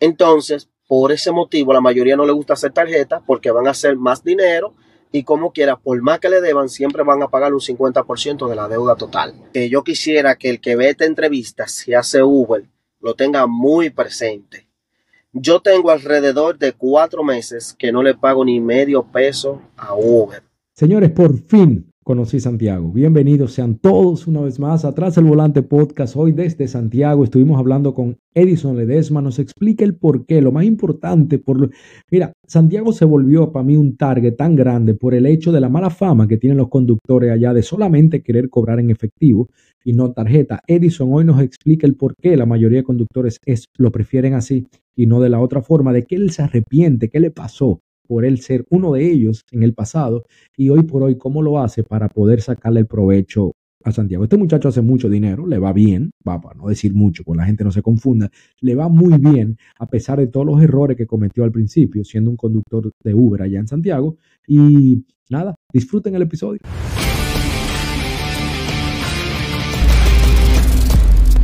Entonces, por ese motivo, la mayoría no le gusta hacer tarjeta porque van a hacer más dinero y como quiera, por más que le deban, siempre van a pagar un 50% de la deuda total. Que yo quisiera que el que ve esta entrevista, si hace Uber, lo tenga muy presente. Yo tengo alrededor de cuatro meses que no le pago ni medio peso a Uber. Señores, por fin conocí Santiago. Bienvenidos sean todos una vez más atrás el volante podcast. Hoy desde Santiago estuvimos hablando con Edison Ledesma. Nos explica el por qué, lo más importante. Por lo... Mira, Santiago se volvió para mí un target tan grande por el hecho de la mala fama que tienen los conductores allá de solamente querer cobrar en efectivo y no tarjeta. Edison hoy nos explica el por qué la mayoría de conductores es, lo prefieren así y no de la otra forma, de que él se arrepiente, qué le pasó por él ser uno de ellos en el pasado y hoy por hoy cómo lo hace para poder sacarle el provecho a Santiago. Este muchacho hace mucho dinero, le va bien, va para no decir mucho, pues la gente no se confunda, le va muy bien a pesar de todos los errores que cometió al principio siendo un conductor de Uber allá en Santiago. Y nada, disfruten el episodio.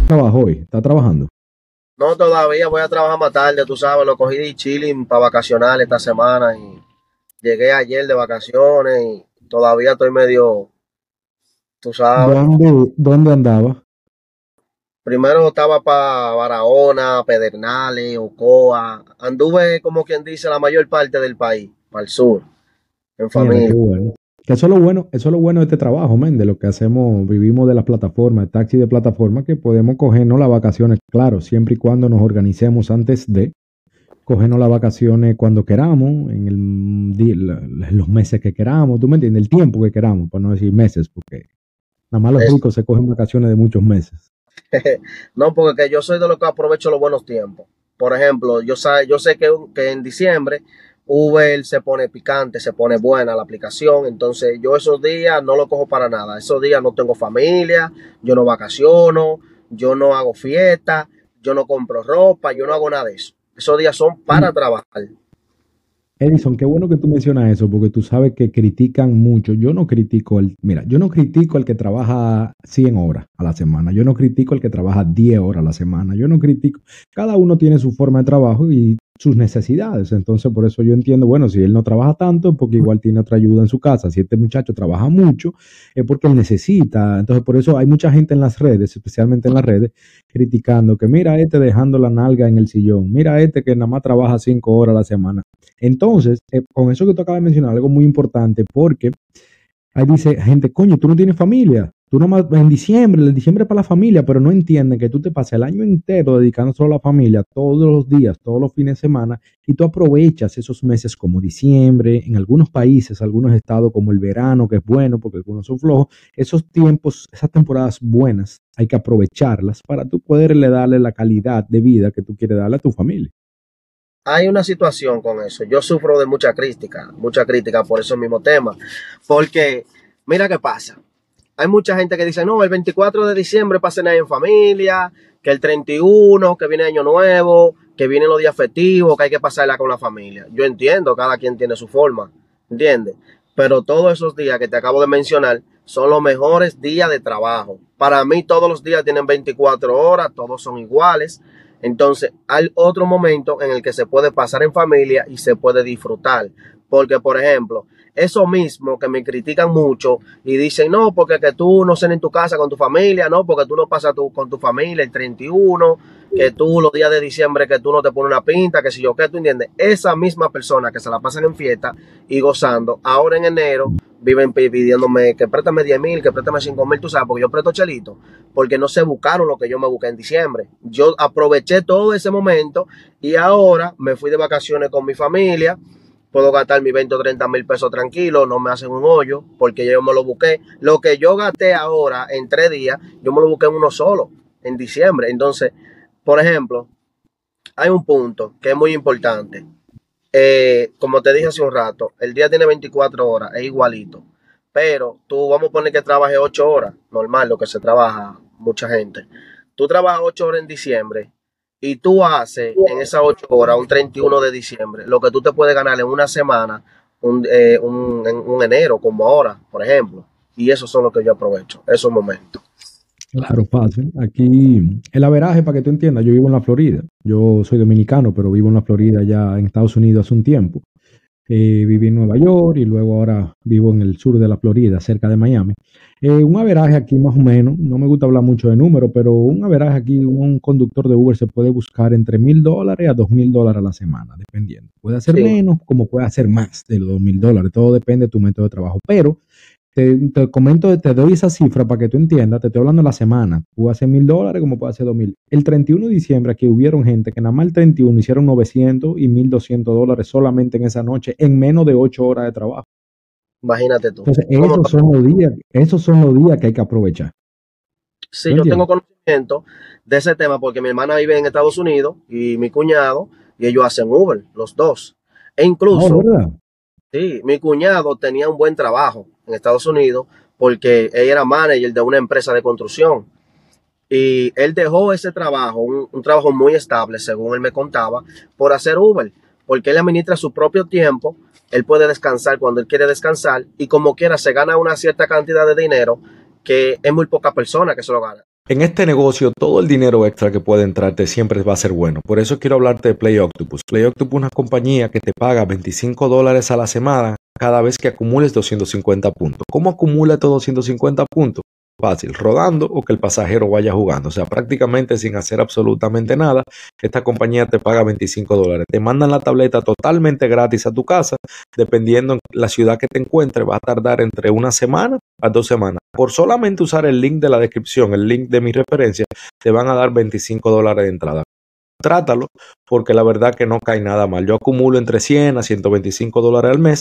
Trabajo hoy, está trabajando. No, todavía voy a trabajar más tarde, tú sabes, lo cogí de chilling para vacacionar esta semana y llegué ayer de vacaciones y todavía estoy medio, tú sabes. ¿Dónde, dónde andaba? Primero estaba para Barahona, Pedernales, Ocoa. Anduve, como quien dice, la mayor parte del país, para el sur, en familia. Que eso es lo bueno, eso es lo bueno de este trabajo, men, de lo que hacemos, vivimos de las plataformas, taxi de plataforma, que podemos cogernos las vacaciones, claro, siempre y cuando nos organicemos antes de cogernos las vacaciones cuando queramos, en el, los meses que queramos, tú me entiendes, el tiempo que queramos, para no decir meses, porque nada más los ricos se cogen vacaciones de muchos meses. no, porque yo soy de los que aprovecho los buenos tiempos. Por ejemplo, yo, yo sé que, que en diciembre Uber se pone picante, se pone buena la aplicación. Entonces yo esos días no lo cojo para nada. Esos días no tengo familia, yo no vacaciono, yo no hago fiesta, yo no compro ropa, yo no hago nada de eso. Esos días son para mm. trabajar. Edison, qué bueno que tú mencionas eso, porque tú sabes que critican mucho. Yo no critico el, mira, yo no critico al que trabaja 100 horas a la semana, yo no critico al que trabaja 10 horas a la semana, yo no critico. Cada uno tiene su forma de trabajo y sus necesidades. Entonces, por eso yo entiendo, bueno, si él no trabaja tanto, es porque igual tiene otra ayuda en su casa. Si este muchacho trabaja mucho, es porque él necesita. Entonces, por eso hay mucha gente en las redes, especialmente en las redes, criticando que mira este dejando la nalga en el sillón, mira este que nada más trabaja cinco horas a la semana. Entonces, eh, con eso que tú acabas de mencionar, algo muy importante, porque ahí dice gente, coño, tú no tienes familia. Tú nomás en diciembre, el diciembre para la familia, pero no entienden que tú te pasas el año entero dedicando solo a la familia, todos los días, todos los fines de semana, y tú aprovechas esos meses como diciembre, en algunos países, algunos estados como el verano, que es bueno porque algunos son flojos, esos tiempos, esas temporadas buenas, hay que aprovecharlas para tú poderle darle la calidad de vida que tú quieres darle a tu familia. Hay una situación con eso. Yo sufro de mucha crítica, mucha crítica por ese mismo tema, porque mira qué pasa hay mucha gente que dice, no, el 24 de diciembre pasen ahí en familia, que el 31, que viene Año Nuevo, que vienen los días festivos, que hay que pasarla con la familia. Yo entiendo, cada quien tiene su forma, ¿entiendes? Pero todos esos días que te acabo de mencionar son los mejores días de trabajo. Para mí todos los días tienen 24 horas, todos son iguales. Entonces hay otro momento en el que se puede pasar en familia y se puede disfrutar. Porque, por ejemplo, eso mismo que me critican mucho y dicen, no, porque que tú no cenes en tu casa con tu familia, no, porque tú no pasas con tu familia el 31, que tú los días de diciembre que tú no te pones una pinta, que si yo qué, tú entiendes. Esa misma persona que se la pasan en fiesta y gozando, ahora en enero viven pidiéndome que préstame 10 mil, que préstame 5 mil, tú sabes, porque yo presto chelito, porque no se buscaron lo que yo me busqué en diciembre. Yo aproveché todo ese momento y ahora me fui de vacaciones con mi familia puedo gastar mis 20 o 30 mil pesos tranquilo, no me hacen un hoyo, porque yo me lo busqué. Lo que yo gasté ahora en tres días, yo me lo busqué en uno solo, en diciembre. Entonces, por ejemplo, hay un punto que es muy importante. Eh, como te dije hace un rato, el día tiene 24 horas, es igualito. Pero tú vamos a poner que trabajes 8 horas, normal, lo que se trabaja mucha gente. Tú trabajas 8 horas en diciembre y tú haces en esas 8 horas, un 31 de diciembre, lo que tú te puedes ganar en una semana, un, eh, un, enero, como ahora, por ejemplo. Y eso son lo que yo aprovecho, esos momentos. Claro, fácil. Aquí, el averaje, para que tú entiendas, yo vivo en la Florida. Yo soy dominicano, pero vivo en la Florida ya en Estados Unidos hace un tiempo. Eh, viví en Nueva York y luego ahora vivo en el sur de la Florida, cerca de Miami. Eh, un averaje aquí más o menos, no me gusta hablar mucho de números, pero un averaje aquí, un conductor de Uber se puede buscar entre mil dólares a dos mil dólares a la semana, dependiendo. Puede hacer menos como puede hacer más de los dos mil dólares, todo depende de tu método de trabajo. Pero te, comento, te doy esa cifra para que tú entiendas, te estoy hablando de la semana. Puede hacer mil dólares como puede hacer dos mil. El 31 de diciembre aquí hubieron gente que nada más el 31 hicieron 900 y 1200 dólares solamente en esa noche, en menos de ocho horas de trabajo. Imagínate tú. Entonces, esos son los días, esos son los días que hay que aprovechar. Sí, yo tengo conocimiento de ese tema porque mi hermana vive en Estados Unidos y mi cuñado, y ellos hacen Uber, los dos. E incluso, oh, sí, mi cuñado tenía un buen trabajo en Estados Unidos porque él era manager de una empresa de construcción. Y él dejó ese trabajo, un, trabajo muy estable, según él me contaba, por hacer Uber, porque él administra su propio tiempo, él puede descansar cuando él quiere descansar y como quiera se gana una cierta cantidad de dinero que es muy poca persona que se lo gana. En este negocio, todo el dinero extra que puede entrarte siempre va a ser bueno. Por eso quiero hablarte de Play Octopus. Play Octopus es una compañía que te paga 25 dólares a la semana cada vez que acumules 250 puntos. ¿Cómo acumula estos 250 puntos? Fácil, rodando o que el pasajero vaya jugando. O sea, prácticamente sin hacer absolutamente nada, esta compañía te paga 25 dólares. Te mandan la tableta totalmente gratis a tu casa, dependiendo la ciudad que te encuentres, va a tardar entre una semana a dos semanas. Por solamente usar el link de la descripción, el link de mi referencia, te van a dar 25 dólares de entrada trátalo, porque la verdad que no cae nada mal. Yo acumulo entre 100 a 125 dólares al mes.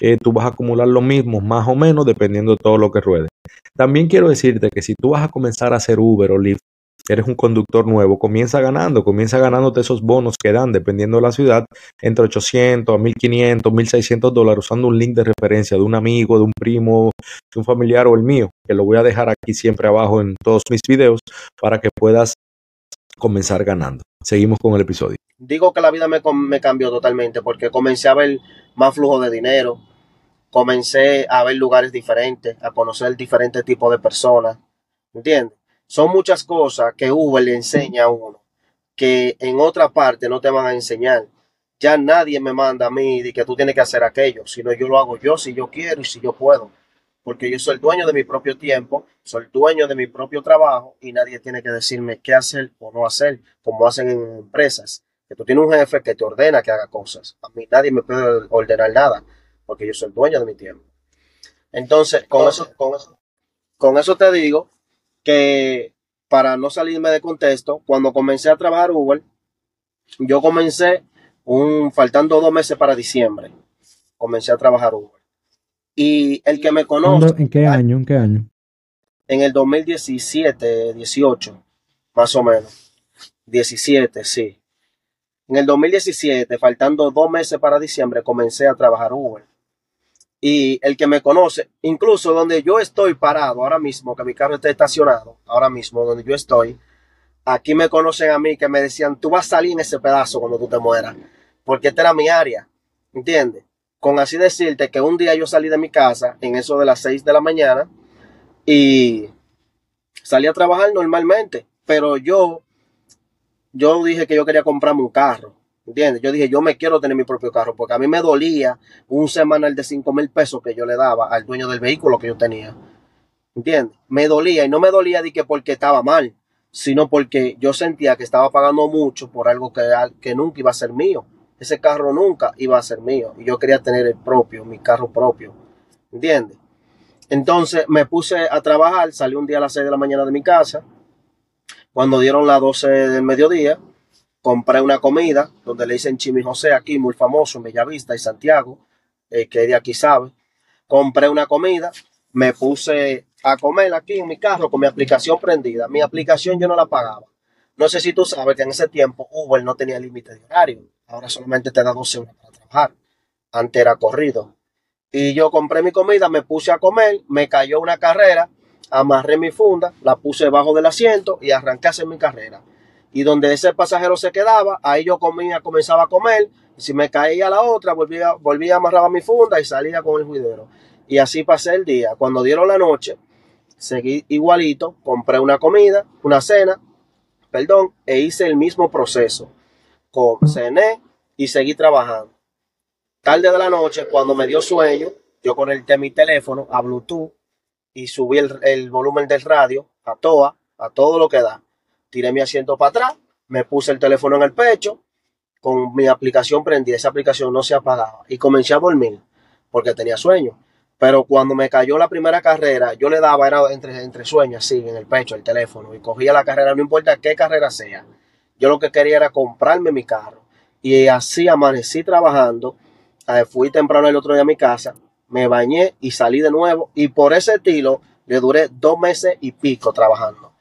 Eh, tú vas a acumular lo mismo, más o menos, dependiendo de todo lo que ruede. También quiero decirte que si tú vas a comenzar a hacer Uber o Lyft, eres un conductor nuevo, comienza ganando, comienza ganándote esos bonos que dan, dependiendo de la ciudad, entre 800 a 1500, 1600 dólares, usando un link de referencia de un amigo, de un primo, de un familiar o el mío, que lo voy a dejar aquí siempre abajo en todos mis videos para que puedas comenzar ganando. Seguimos con el episodio. Digo que la vida me, cambió totalmente porque comencé a ver más flujo de dinero, comencé a ver lugares diferentes, a conocer diferentes tipos de personas, ¿entiendes? Son muchas cosas que Uber le enseña a uno que en otra parte no te van a enseñar. Ya nadie me manda a mí de que tú tienes que hacer aquello, sino yo lo hago yo si yo quiero y si yo puedo porque yo soy el dueño de mi propio tiempo, soy el dueño de mi propio trabajo y nadie tiene que decirme qué hacer o no hacer, como hacen en empresas. Que tú tienes un jefe que te ordena que haga cosas. A mí nadie me puede ordenar nada, porque yo soy el dueño de mi tiempo. Entonces, con eso, con eso, con eso te digo que para no salirme de contexto, cuando comencé a trabajar Uber, yo comencé un, faltando dos meses para diciembre, comencé a trabajar Uber. Y el que me conoce. ¿En qué año? ¿En qué año? En el 2017, 18, más o menos. 17, sí. En el 2017, faltando dos meses para diciembre, comencé a trabajar Uber. Y el que me conoce, incluso donde yo estoy parado ahora mismo, que mi carro está estacionado, ahora mismo donde yo estoy, aquí me conocen a mí que me decían, tú vas a salir en ese pedazo cuando tú te mueras, porque esta era mi área, ¿entiendes? Con así decirte que un día yo salí de mi casa en eso de las 6 de la mañana y salí a trabajar normalmente, pero yo, yo dije que yo quería comprarme un carro. ¿Entiendes? Yo dije, yo me quiero tener mi propio carro, porque a mí me dolía un semanal de 5 mil pesos que yo le daba al dueño del vehículo que yo tenía. ¿Entiendes? Me dolía y no me dolía de que porque estaba mal, sino porque yo sentía que estaba pagando mucho por algo que, que nunca iba a ser mío ese carro nunca iba a ser mío. Y yo quería tener el propio, mi carro propio. ¿Entiendes? Entonces me puse a trabajar, salí un día a las 6 de la mañana de mi casa. Cuando dieron las 12 del mediodía, compré una comida donde le dicen Chimi José aquí, muy famoso en Bellavista y Santiago, eh, que de aquí sabe. Compré una comida, me puse a comer aquí en mi carro con mi aplicación prendida. Mi aplicación yo no la pagaba. No sé si tú sabes que en ese tiempo Uber no tenía límite de horario. Ahora solamente te da 12 horas para trabajar. Antes era corrido. Y yo compré mi comida, me puse a comer, me cayó una carrera, amarré mi funda, la puse debajo del asiento y arranqué a hacer mi carrera. Y donde ese pasajero se quedaba, ahí yo comía, comenzaba a comer. Si me caía la otra, volvía, volvía a amarrar mi funda y salía con el juidero. Y así pasé el día. Cuando dieron la noche, seguí igualito, compré una comida, una cena, perdón, e hice el mismo proceso. Cené y seguí trabajando. Tarde de la noche, cuando me dio sueño, yo conecté mi teléfono a Bluetooth y subí el, el volumen del radio a toa, a todo lo que da. Tiré mi asiento para atrás, me puse el teléfono en el pecho, con mi aplicación prendida, esa aplicación no se apagaba y comencé a dormir porque tenía sueño. Pero cuando me cayó la primera carrera, yo le daba, entre, entre sueños, así, en el pecho, el teléfono, y cogía la carrera, no importa qué carrera sea. Yo lo que quería era comprarme mi carro. Y así amanecí trabajando. Eh, fui temprano el otro día a mi casa, me bañé y salí de nuevo. Y por ese estilo, le duré dos meses y pico trabajando.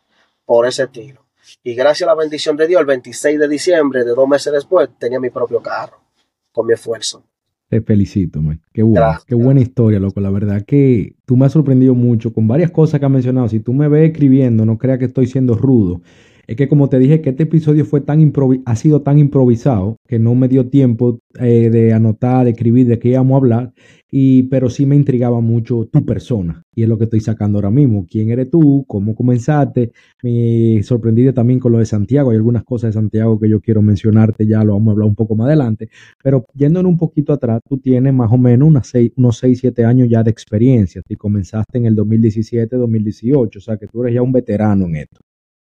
Por ese estilo. Y gracias a la bendición de Dios, el 26 de diciembre, de dos meses después, tenía mi propio carro. Con mi esfuerzo. Te felicito, man. Qué buena, qué buena historia, loco. La verdad que tú me has sorprendido mucho con varias cosas que has mencionado. Si tú me ves escribiendo, no creas que estoy siendo rudo. Es que como te dije que este episodio fue tan ha sido tan improvisado que no me dio tiempo eh, de anotar, de escribir de qué íbamos a hablar, y, pero sí me intrigaba mucho tu persona y es lo que estoy sacando ahora mismo. ¿Quién eres tú? ¿Cómo comenzaste? Me sorprendí también con lo de Santiago. Hay algunas cosas de Santiago que yo quiero mencionarte, ya lo vamos a hablar un poco más adelante, pero yéndonos un poquito atrás, tú tienes más o menos unas seis, unos 6, 7 años ya de experiencia y comenzaste en el 2017, 2018, o sea que tú eres ya un veterano en esto.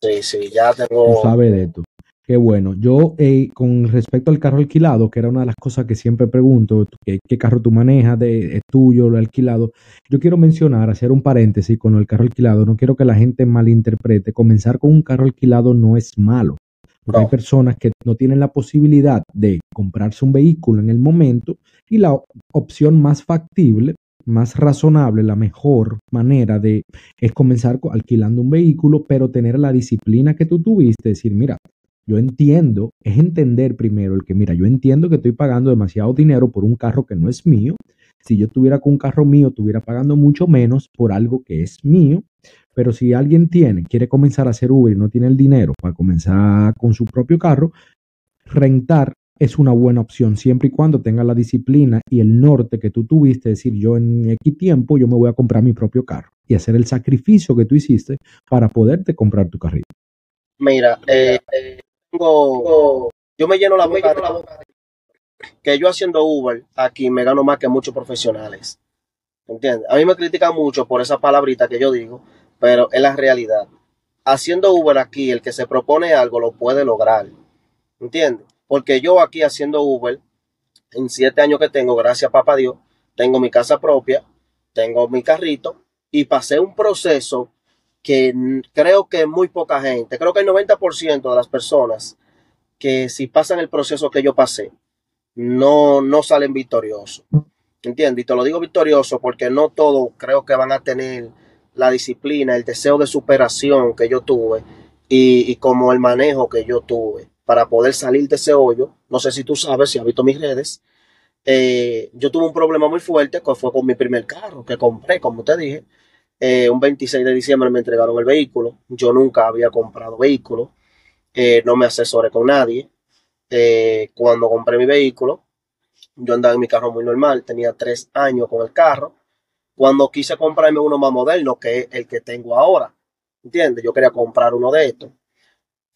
Sí, sí, ya tengo. Tú sabes de esto. Qué bueno. Yo, eh, con respecto al carro alquilado, que era una de las cosas que siempre pregunto, ¿qué, carro tú manejas? De, ¿Es tuyo lo alquilado? Yo quiero mencionar, hacer un paréntesis con el carro alquilado. No quiero que la gente malinterprete. Comenzar con un carro alquilado no es malo. Porque hay personas que no tienen la posibilidad de comprarse un vehículo en el momento y la opción más factible más razonable, la mejor manera de es comenzar alquilando un vehículo, pero tener la disciplina que tú tuviste, decir, mira, yo entiendo, es entender primero el que, mira, yo entiendo que estoy pagando demasiado dinero por un carro que no es mío. Si yo estuviera con un carro mío, estuviera pagando mucho menos por algo que es mío. Pero si alguien tiene, quiere comenzar a hacer Uber y no tiene el dinero para comenzar con su propio carro, rentar es una buena opción siempre y cuando tenga la disciplina y el norte que tú tuviste, decir, yo en X tiempo yo me voy a comprar mi propio carro y hacer el sacrificio que tú hiciste para poderte comprar tu carrito. Mira, eh, tengo, yo me lleno la boca, la boca que yo haciendo Uber aquí me gano más que muchos profesionales. ¿Entiendes? A mí me critican mucho por esa palabrita que yo digo, pero es la realidad. Haciendo Uber aquí, el que se propone algo lo puede lograr. ¿Entiendes? Porque yo aquí haciendo Uber, en siete años que tengo, gracias a papá Dios, tengo mi casa propia, tengo mi carrito y pasé un proceso que creo que muy poca gente, creo que el 90% de las personas que si pasan el proceso que yo pasé, no, no salen victoriosos. ¿Entiendes? Y te lo digo victorioso porque no todos creo que van a tener la disciplina, el deseo de superación que yo tuve y, y como el manejo que yo tuve para poder salir de ese hoyo. No sé si tú sabes, si has visto mis redes. Eh, yo tuve un problema muy fuerte que fue con mi primer carro que compré, como te dije. Eh, un 26 de diciembre me entregaron el vehículo. Yo nunca había comprado vehículo. Eh, no me asesoré con nadie. cuando compré mi vehículo, yo andaba en mi carro muy normal. Tenía tres años con el carro. Cuando quise comprarme uno más moderno, que el que tengo ahora. ¿Entiendes? Yo quería comprar uno de estos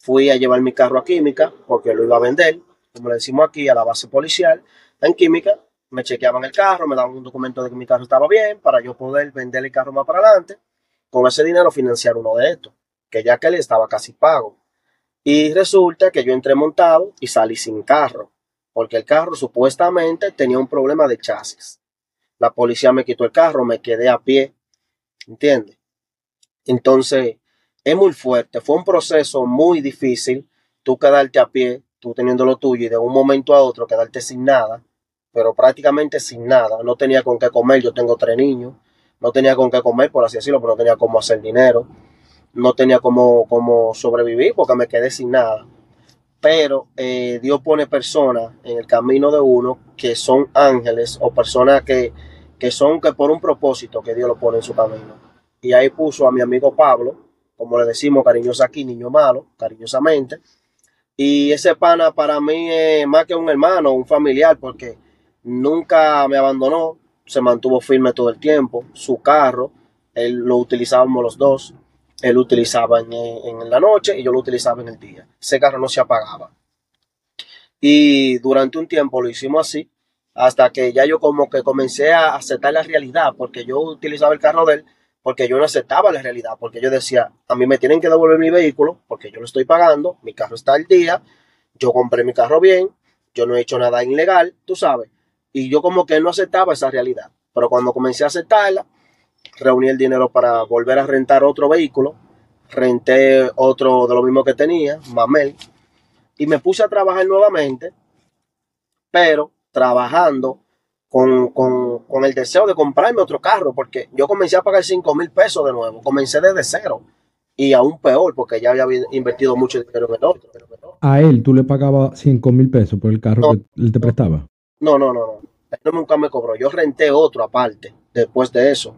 fui a llevar mi carro a química porque lo iba a vender, como le decimos aquí, a la base policial. En química me chequeaban el carro, me daban un documento de que mi carro estaba bien para yo poder vender el carro más para adelante. Con ese dinero financiar uno de estos, que ya que él estaba casi pago. Y resulta que yo entré montado y salí sin carro, porque el carro supuestamente tenía un problema de chasis. La policía me quitó el carro, me quedé a pie, ¿entiendes? Entonces, es muy fuerte. Fue un proceso muy difícil. Tú quedarte a pie, tú teniendo lo tuyo y de un momento a otro quedarte sin nada, pero prácticamente sin nada. No tenía con qué comer. Yo tengo tres niños. No tenía con qué comer, por así decirlo, pero no tenía cómo hacer dinero. No tenía cómo, cómo sobrevivir porque me quedé sin nada. Pero eh, Dios pone personas en el camino de uno que son ángeles o personas que, que son que por un propósito que Dios lo pone en su camino. Y ahí puso a mi amigo Pablo, como le decimos cariñosa aquí, niño malo, cariñosamente. Y ese pana para mí es más que un hermano, un familiar, porque nunca me abandonó, se mantuvo firme todo el tiempo, su carro, Él lo utilizábamos los dos. Él lo utilizaba en, en la noche y yo lo utilizaba en el día. Ese carro no se apagaba. Y durante un tiempo lo hicimos así, hasta que ya yo como que comencé a aceptar la realidad, porque yo utilizaba el carro de él, porque yo no aceptaba la realidad, porque yo decía, a mí me tienen que devolver mi vehículo, porque yo lo estoy pagando, mi carro está al día, yo compré mi carro bien, yo no he hecho nada ilegal, tú sabes. Y yo como que no aceptaba esa realidad. Pero cuando comencé a aceptarla, reuní el dinero para volver a rentar otro vehículo, renté otro de lo mismo que tenía, Mamel, y me puse a trabajar nuevamente, pero trabajando con, con, el deseo de comprarme otro carro, porque yo comencé a pagar 5 mil pesos de nuevo, comencé desde cero, y aún peor, porque ya había invertido mucho dinero en el otro. ¿A él tú le pagabas 5 mil pesos por el carro que él te prestaba? No, no, no, no. Él nunca me cobró. Yo renté otro aparte después de eso.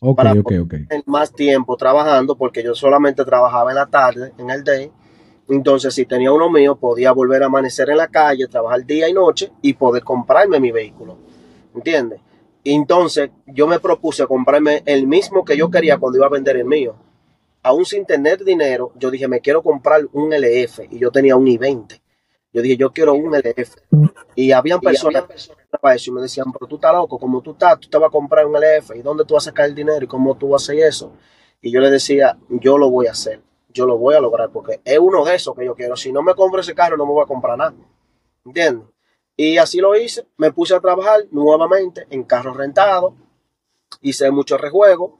Ok, ok, ok. Más tiempo trabajando porque yo solamente trabajaba en la tarde, en el day. Entonces, si tenía uno mío, podía volver a amanecer en la calle, trabajar día y noche y poder comprarme mi vehículo. ¿Entiendes? Entonces, yo me propuse comprarme el mismo que yo quería cuando iba a vender el mío. Aún sin tener dinero, yo dije, me quiero comprar un LF y yo tenía un i20. Yo dije, yo quiero un LF. Y habían personas para eso y me decían, pero tú estás loco, como tú estás, tú te vas a comprar un LF y dónde tú vas a sacar el dinero y cómo tú vas a hacer eso. Y yo le decía, yo lo voy a hacer, yo lo voy a lograr porque es uno de esos que yo quiero. Si no me compro ese carro, no me voy a comprar nada. ¿Entiendes? Y así lo hice, me puse a trabajar nuevamente en carros rentados, hice mucho rejuego.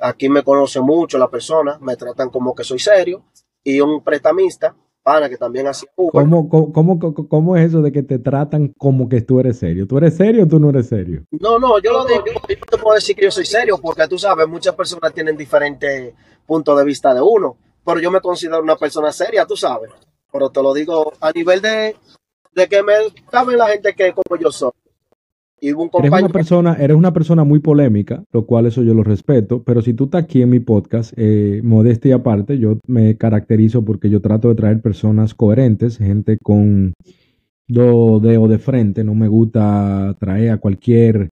aquí me conoce mucho la persona, me tratan como que soy serio y un prestamista pana que también hacía ¿Cómo, cómo, cómo, es eso de que te tratan como que tú eres serio? ¿Tú eres serio o tú no eres serio? No, no, yo lo digo, yo no te puedo decir que yo soy serio porque tú sabes, muchas personas tienen diferentes puntos de vista de uno, pero yo me considero una persona seria, tú sabes. Pero te lo digo a nivel de, de que me saben la gente que como yo soy. Y un eres, una persona, eres una persona muy polémica, lo cual eso yo lo respeto, pero si tú estás aquí en mi podcast, eh, modestia aparte, yo me caracterizo porque yo trato de traer personas coherentes, gente con dedos de frente, no me gusta traer a cualquier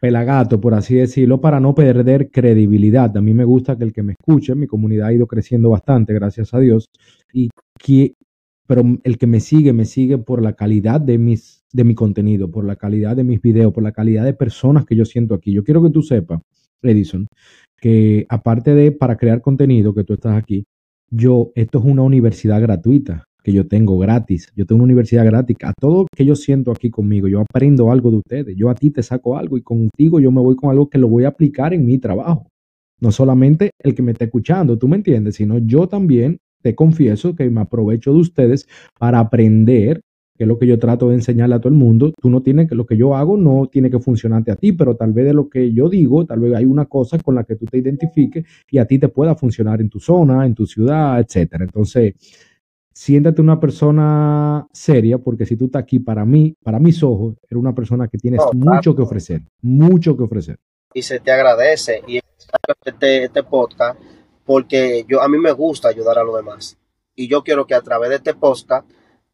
pelagato, por así decirlo, para no perder credibilidad. A mí me gusta que el que me escuche, mi comunidad ha ido creciendo bastante, gracias a Dios, y que, pero el que me sigue, me sigue por la calidad de mis de mi contenido, por la calidad de mis videos, por la calidad de personas que yo siento aquí. Yo quiero que tú sepas, Edison, que aparte de para crear contenido que tú estás aquí, yo, esto es una universidad gratuita que yo tengo gratis. Yo tengo una universidad gratis. A todo que yo siento aquí conmigo, yo aprendo algo de ustedes. Yo a ti te saco algo y contigo yo me voy con algo que lo voy a aplicar en mi trabajo. No solamente el que me está escuchando, tú me entiendes, sino yo también te confieso que me aprovecho de ustedes para aprender que es lo que yo trato de enseñarle a todo el mundo, tú no tienes que, lo que yo hago no tiene que funcionarte a ti, pero tal vez de lo que yo digo, tal vez hay una cosa con la que tú te identifiques y a ti te pueda funcionar en tu zona, en tu ciudad, etcétera. Entonces, siéntate una persona seria, porque si tú estás aquí para mí, para mis ojos, eres una persona que tienes mucho que ofrecer, mucho que ofrecer. Y se te agradece y este, este podcast, porque yo a mí me gusta ayudar a los demás. Y yo quiero que a través de este podcast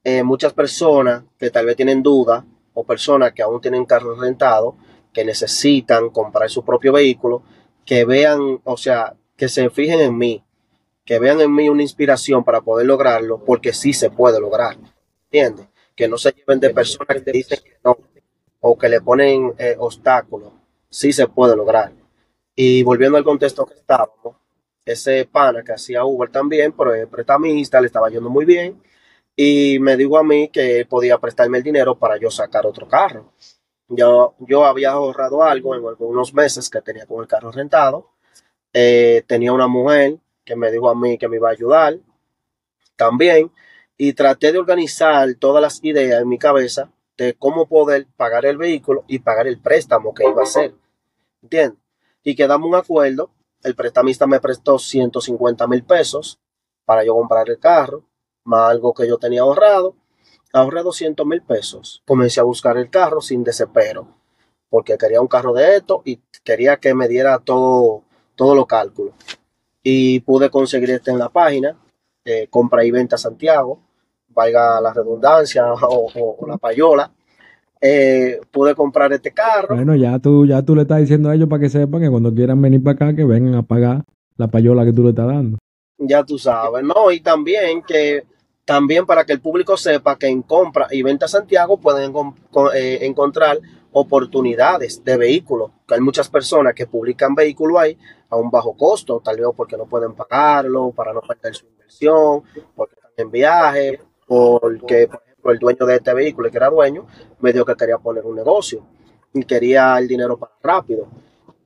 eh, muchas personas que tal vez tienen dudas o personas que aún tienen carros rentados, que necesitan comprar su propio vehículo, que vean, o sea, que se fijen en mí, que vean en mí una inspiración para poder lograrlo, porque sí se puede lograr, ¿entiendes? Que no se lleven de personas que dicen que no, o que le ponen eh, obstáculos, sí se puede lograr. Y volviendo al contexto que estábamos, ese pana que hacía Uber también, pero es prestamista, le estaba yendo muy bien, y me dijo a mí que podía prestarme el dinero para yo sacar otro carro. Yo, yo había ahorrado algo en algunos meses que tenía con el carro rentado. Eh, tenía una mujer que me dijo a mí que me iba a ayudar también y traté de organizar todas las ideas en mi cabeza de cómo poder pagar el vehículo y pagar el préstamo que iba a hacer. ¿Entiendes? Y quedamos un acuerdo. El prestamista me prestó 150 mil pesos para yo comprar el carro más algo que yo tenía ahorrado. Ahorré 200 mil pesos. Comencé a buscar el carro sin desespero, porque quería un carro de esto y quería que me diera todo, todo los cálculos. Y pude conseguir este en la página, eh, compra y venta Santiago, valga la redundancia o, la payola. Eh, pude comprar este carro. Bueno, ya tú, ya tú le estás diciendo a ellos para que sepan que cuando quieran venir para acá, que vengan a pagar la payola que tú le estás dando. Ya tú sabes, ¿no? Y también que también para que el público sepa que en compra y venta Santiago pueden eh, encontrar oportunidades de vehículos, que hay muchas personas que publican vehículos ahí a un bajo costo, tal vez porque no pueden pagarlo, para no perder su inversión, porque están en viaje, porque, por el dueño de este vehículo, que era dueño, me dijo que quería poner un negocio y quería el dinero para rápido.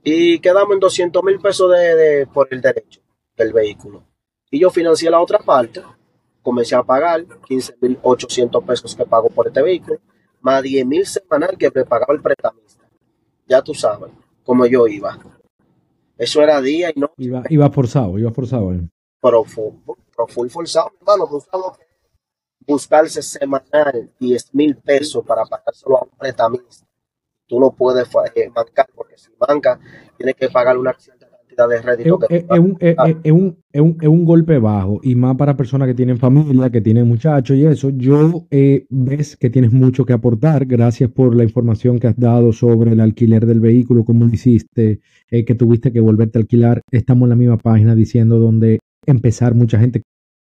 Y quedamos en 200 mil pesos de, por el derecho del vehículo. Y yo financié la otra parte, comencé a pagar 15 mil 800 pesos que pago por este vehículo, más 10 mil semanal que me pagaba el prestamista. Ya tú sabes cómo yo iba. Eso era día y no. Iba, iba forzado, iba forzado. Eh. Pero, fue forzado, hermano. Buscarse semanal 10 mil pesos para pagárselo a un prestamista. Tú no puedes eh, bancar, porque si banca, tienes que pagar una acción de rédito. Es, un, golpe bajo y más para personas que tienen familia, que tienen muchachos y eso. Yo eh, ves que tienes mucho que aportar. Gracias por la información que has dado sobre el alquiler del vehículo, cómo lo hiciste, eh, que tuviste que volverte a alquilar. Estamos en la misma página diciendo donde empezar mucha gente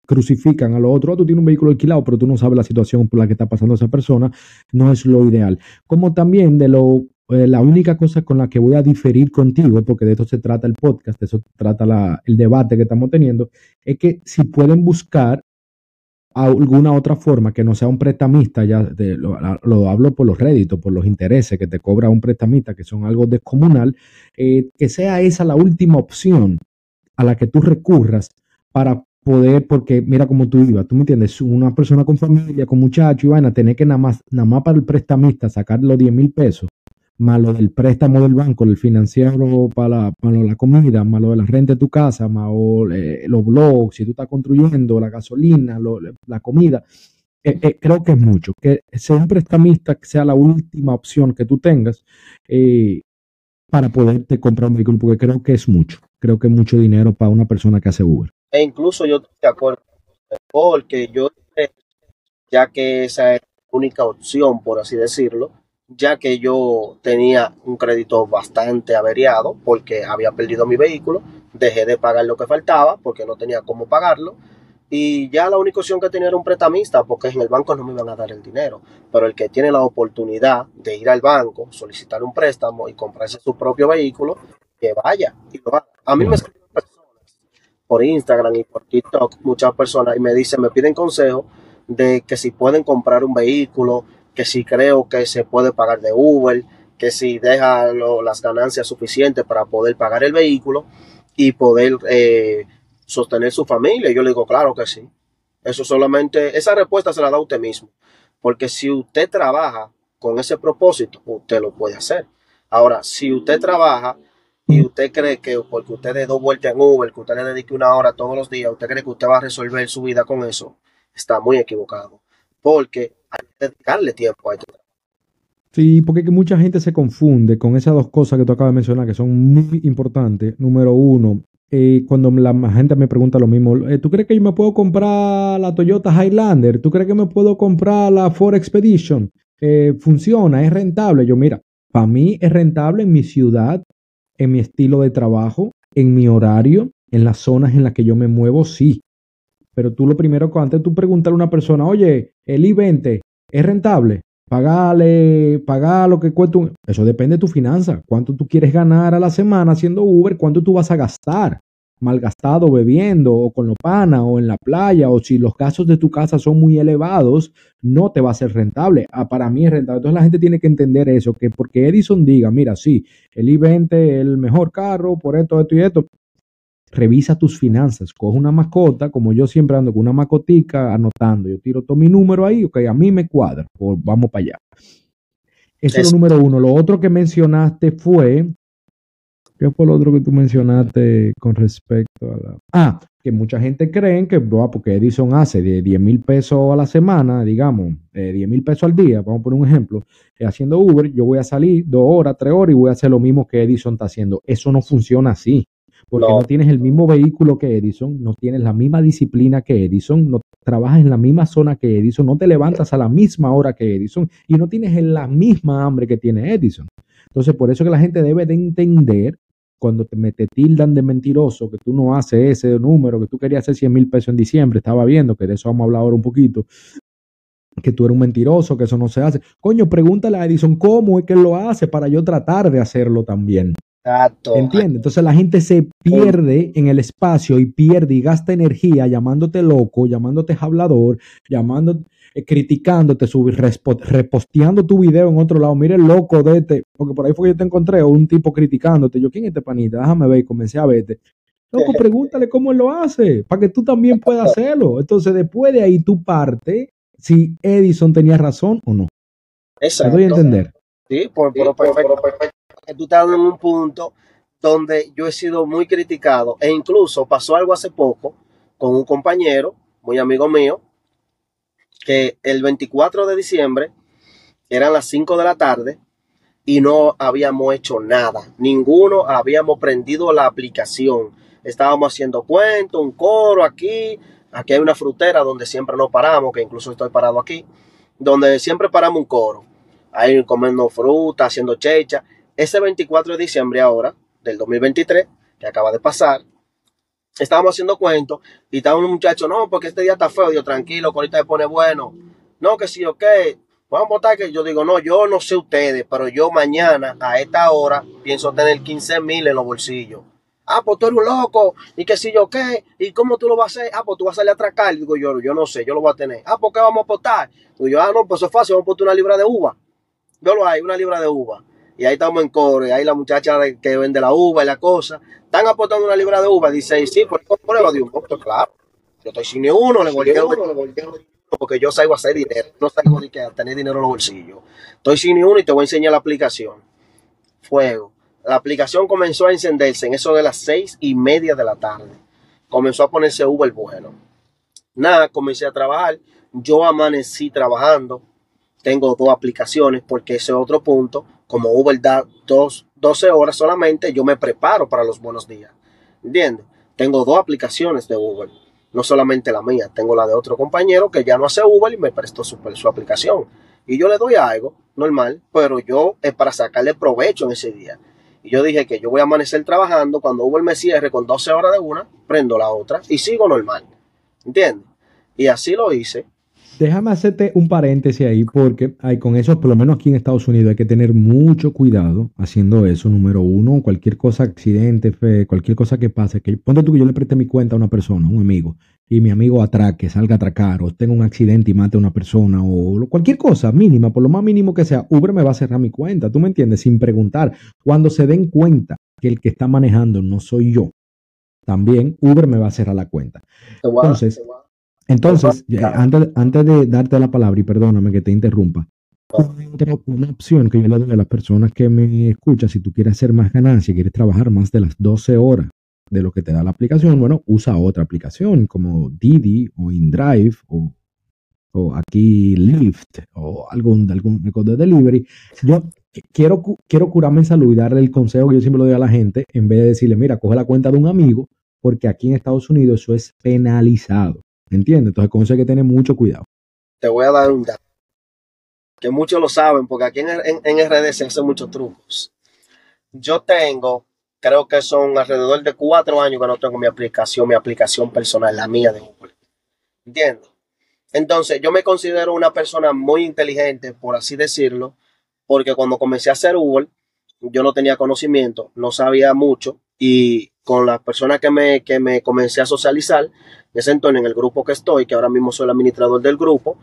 crucifican a lo otro, tú tienes un vehículo alquilado, pero tú no sabes la situación por la que está pasando esa persona, no es lo ideal. Como también de lo eh, la única cosa con la que voy a diferir contigo, porque de esto se trata el podcast, de eso trata el debate que estamos teniendo, es que si pueden buscar alguna otra forma que no sea un prestamista, ya lo, hablo por los réditos, por los intereses que te cobra un prestamista, que son algo descomunal, eh, que sea esa la última opción a la que tú recurras para poder, porque mira cómo tú ibas, tú me entiendes, una persona con familia, con muchachos, y van a tener que nada más, nada más para el prestamista sacar los 10 mil pesos más lo del préstamo del banco, el financiero para la, la comida, más lo de la renta de tu casa, más eh, los blogs, si tú estás construyendo, la gasolina, la comida. Eh, eh, creo que es mucho. Que sea un prestamista, que sea la última opción que tú tengas para poderte comprar un vehículo, porque creo que es mucho. Creo que es mucho dinero para una persona que hace Uber. E incluso yo estoy de acuerdo, porque yo, ya que esa es la única opción, por así decirlo, ya que yo tenía un crédito bastante averiado porque había perdido mi vehículo, dejé de pagar lo que faltaba porque no tenía cómo pagarlo y ya la única opción que tenía era un prestamista porque en el banco no me iban a dar el dinero, pero el que tiene la oportunidad de ir al banco, solicitar un préstamo y comprarse su propio vehículo, que vaya y lo haga. A mí me personas por Instagram y por TikTok, muchas personas y me dicen, me piden consejo de que si pueden comprar un vehículo, que si creo que se puede pagar de Uber, que si deja las ganancias suficientes para poder pagar el vehículo y poder eh, sostener su familia. Yo le digo, claro que sí. Eso solamente, esa respuesta se la da usted mismo. Porque si usted trabaja con ese propósito, usted lo puede hacer. Ahora, si usted trabaja y usted cree que porque usted dé dos vueltas en Uber, que usted le dedique una hora todos los días, usted cree que usted va a resolver su vida con eso, está muy equivocado. Porque hay que dedicarle tiempo a esto. Sí, porque mucha gente se confunde con esas dos cosas que tú acabas de mencionar, que son muy importantes. Número uno, eh, cuando la gente me pregunta lo mismo, eh, ¿tú crees que yo me puedo comprar la Toyota Highlander? ¿Tú crees que me puedo comprar la Ford Expedition? Eh, funciona, es rentable. Yo, mira, para mí es rentable en mi ciudad, en mi estilo de trabajo, en mi horario, en las zonas en las que yo me muevo, sí. Pero tú lo primero, antes tú preguntar a una persona, oye, el I-20 es rentable, pagarle, pagar lo que cuesta. Eso depende de tu finanza. Cuánto tú quieres ganar a la semana haciendo Uber, cuánto tú vas a gastar. Malgastado bebiendo o con lo pana o en la playa o si los gastos de tu casa son muy elevados, no te va a ser rentable. Ah, para mí es rentable. Entonces la gente tiene que entender eso, que porque Edison diga, mira, sí, el I-20 es el mejor carro por esto, esto y esto, revisa tus finanzas, coge una mascota, como yo siempre ando con una mascotica anotando, yo tiro todo mi número ahí, ok, a mí me cuadra, pues vamos para allá. Eso es lo número uno. Lo otro que mencionaste fue, ¿qué fue lo otro que tú mencionaste con respecto a la... Ah, que mucha gente cree que, porque Edison hace de 10 mil pesos a la semana, digamos, de 10 mil pesos al día, vamos a poner un ejemplo, eh, haciendo Uber, yo voy a salir dos horas, tres horas y voy a hacer lo mismo que Edison está haciendo. Eso no funciona así porque no. tienes el mismo vehículo que Edison, no tienes la misma disciplina que Edison, no trabajas en la misma zona que Edison, no te levantas a la misma hora que Edison y no tienes la misma hambre que tiene Edison. Entonces, por eso que la gente debe de entender cuando te, me te tildan de mentiroso, que tú no haces ese número, que tú querías hacer 100 mil pesos en diciembre, estaba viendo, que de eso vamos a hablar ahora un poquito, que tú eres un mentiroso, que eso no se hace. Coño, pregúntale a Edison cómo es que lo hace para yo tratar de hacerlo también. Exacto. ¿Entiendes? Entonces la gente se pierde en el espacio y pierde y gasta energía llamándote loco, llamándote hablador, llamándote, eh, criticándote, subir, reposteando tu video en otro lado. Mire loco de este, porque por ahí fue que yo te encontré, un tipo criticándote. Yo, ¿quién es este panita? Déjame ver y comencé a verte. Loco, pregúntale cómo él lo hace, para que tú también puedas hacerlo. Entonces, después de ahí tú parte si Edison tenía razón o no. Exacto. ¿Me doy a entender? Sí, por, por, por, tú estás en un punto donde yo he sido muy criticado e incluso pasó algo hace poco con un compañero, muy amigo mío, que el 24 de diciembre eran las 5 de la tarde y no habíamos hecho nada. Ninguno habíamos prendido la aplicación. Estábamos haciendo cuentos, un coro aquí. Aquí hay una frutera donde siempre nos paramos, que incluso estoy parado aquí, donde siempre paramos un coro. Ahí comiendo fruta, haciendo checha. Ese 24 de diciembre ahora, del 2023, que acaba de pasar, estábamos haciendo cuentos y estaba un muchacho, no, porque este día está feo, yo tranquilo, que ahorita se pone bueno. No, que sí, ok, vamos a votar que yo digo, no, yo no sé ustedes, pero yo mañana a esta hora pienso tener 15 mil en los bolsillos. Ah, pues tú eres un loco, y que si yo qué, y cómo tú lo vas a hacer. Ah, pues tú vas a salir a atracar. Digo yo, yo no sé, yo lo voy a tener. Ah, ¿por qué vamos a apostar? Digo yo, ah, no, pues eso es fácil, vamos a apostar una libra de uva. Yo lo hay, una libra de uva. Y ahí estamos en coro, y ahí la muchacha que vende la uva y la cosa, están apostando una libra de uva. Dice, sí, por prueba de un voto, claro. Yo estoy sin ni uno, le volteo, porque yo salgo a hacer dinero, no salgo de a tener dinero en los bolsillos. Estoy sin ni uno y te voy a enseñar la aplicación. Fuego. La aplicación comenzó a encenderse en eso de las seis y media de la tarde. Comenzó a ponerse Uber bueno. Nada, comencé a trabajar. Yo amanecí trabajando. Tengo dos aplicaciones porque ese otro punto. Como Uber da dos, 12 horas solamente, yo me preparo para los buenos días. ¿Entiendes? Tengo dos aplicaciones de Uber. No solamente la mía, tengo la de otro compañero que ya no hace Uber y me prestó su, su aplicación. Y yo le doy algo normal, pero yo es para sacarle provecho en ese día. Y yo dije que yo voy a amanecer trabajando, cuando Uber me cierre con 12 horas de una, prendo la otra y sigo normal. ¿Entiendes? Y así lo hice. Déjame hacerte un paréntesis ahí, porque hay con eso, por lo menos aquí en Estados Unidos, hay que tener mucho cuidado haciendo eso. Número uno, cualquier cosa, accidente, fe, cualquier cosa que pase, que ponte tú que yo le preste mi cuenta a una persona, a un amigo, y mi amigo atraque, salga a atracar, o tenga un accidente y mate a una persona, o cualquier cosa mínima, por lo más mínimo que sea, Uber me va a cerrar mi cuenta, ¿tú me entiendes? Sin preguntar. Cuando se den cuenta que el que está manejando no soy yo, también Uber me va a cerrar la cuenta. Entonces, entonces, antes, antes de darte la palabra, y perdóname que te interrumpa, una opción que yo le doy a las personas que me escuchan, si tú quieres hacer más ganancia, quieres trabajar más de las 12 horas de lo que te da la aplicación, bueno, usa otra aplicación como Didi o InDrive o, o aquí Lyft o algún, algún de delivery. Yo quiero, quiero curarme en salud y darle el consejo que yo siempre le doy a la gente, en vez de decirle, mira, coge la cuenta de un amigo, porque aquí en Estados Unidos eso es penalizado. ¿Entiendes? Entonces con eso hay que tener mucho cuidado. Te voy a dar un dato. Que muchos lo saben, porque aquí en, en, RD se hacen muchos trucos. Yo tengo, creo que son alrededor de cuatro años que no tengo mi aplicación, mi aplicación personal, la mía de Google. ¿Entiendes? Entonces, yo me considero una persona muy inteligente, por así decirlo, porque cuando comencé a hacer Google, yo no tenía conocimiento, no sabía mucho y con las personas que me, que me comencé a socializar, en ese entonces en el grupo que estoy, que ahora mismo soy el administrador del grupo,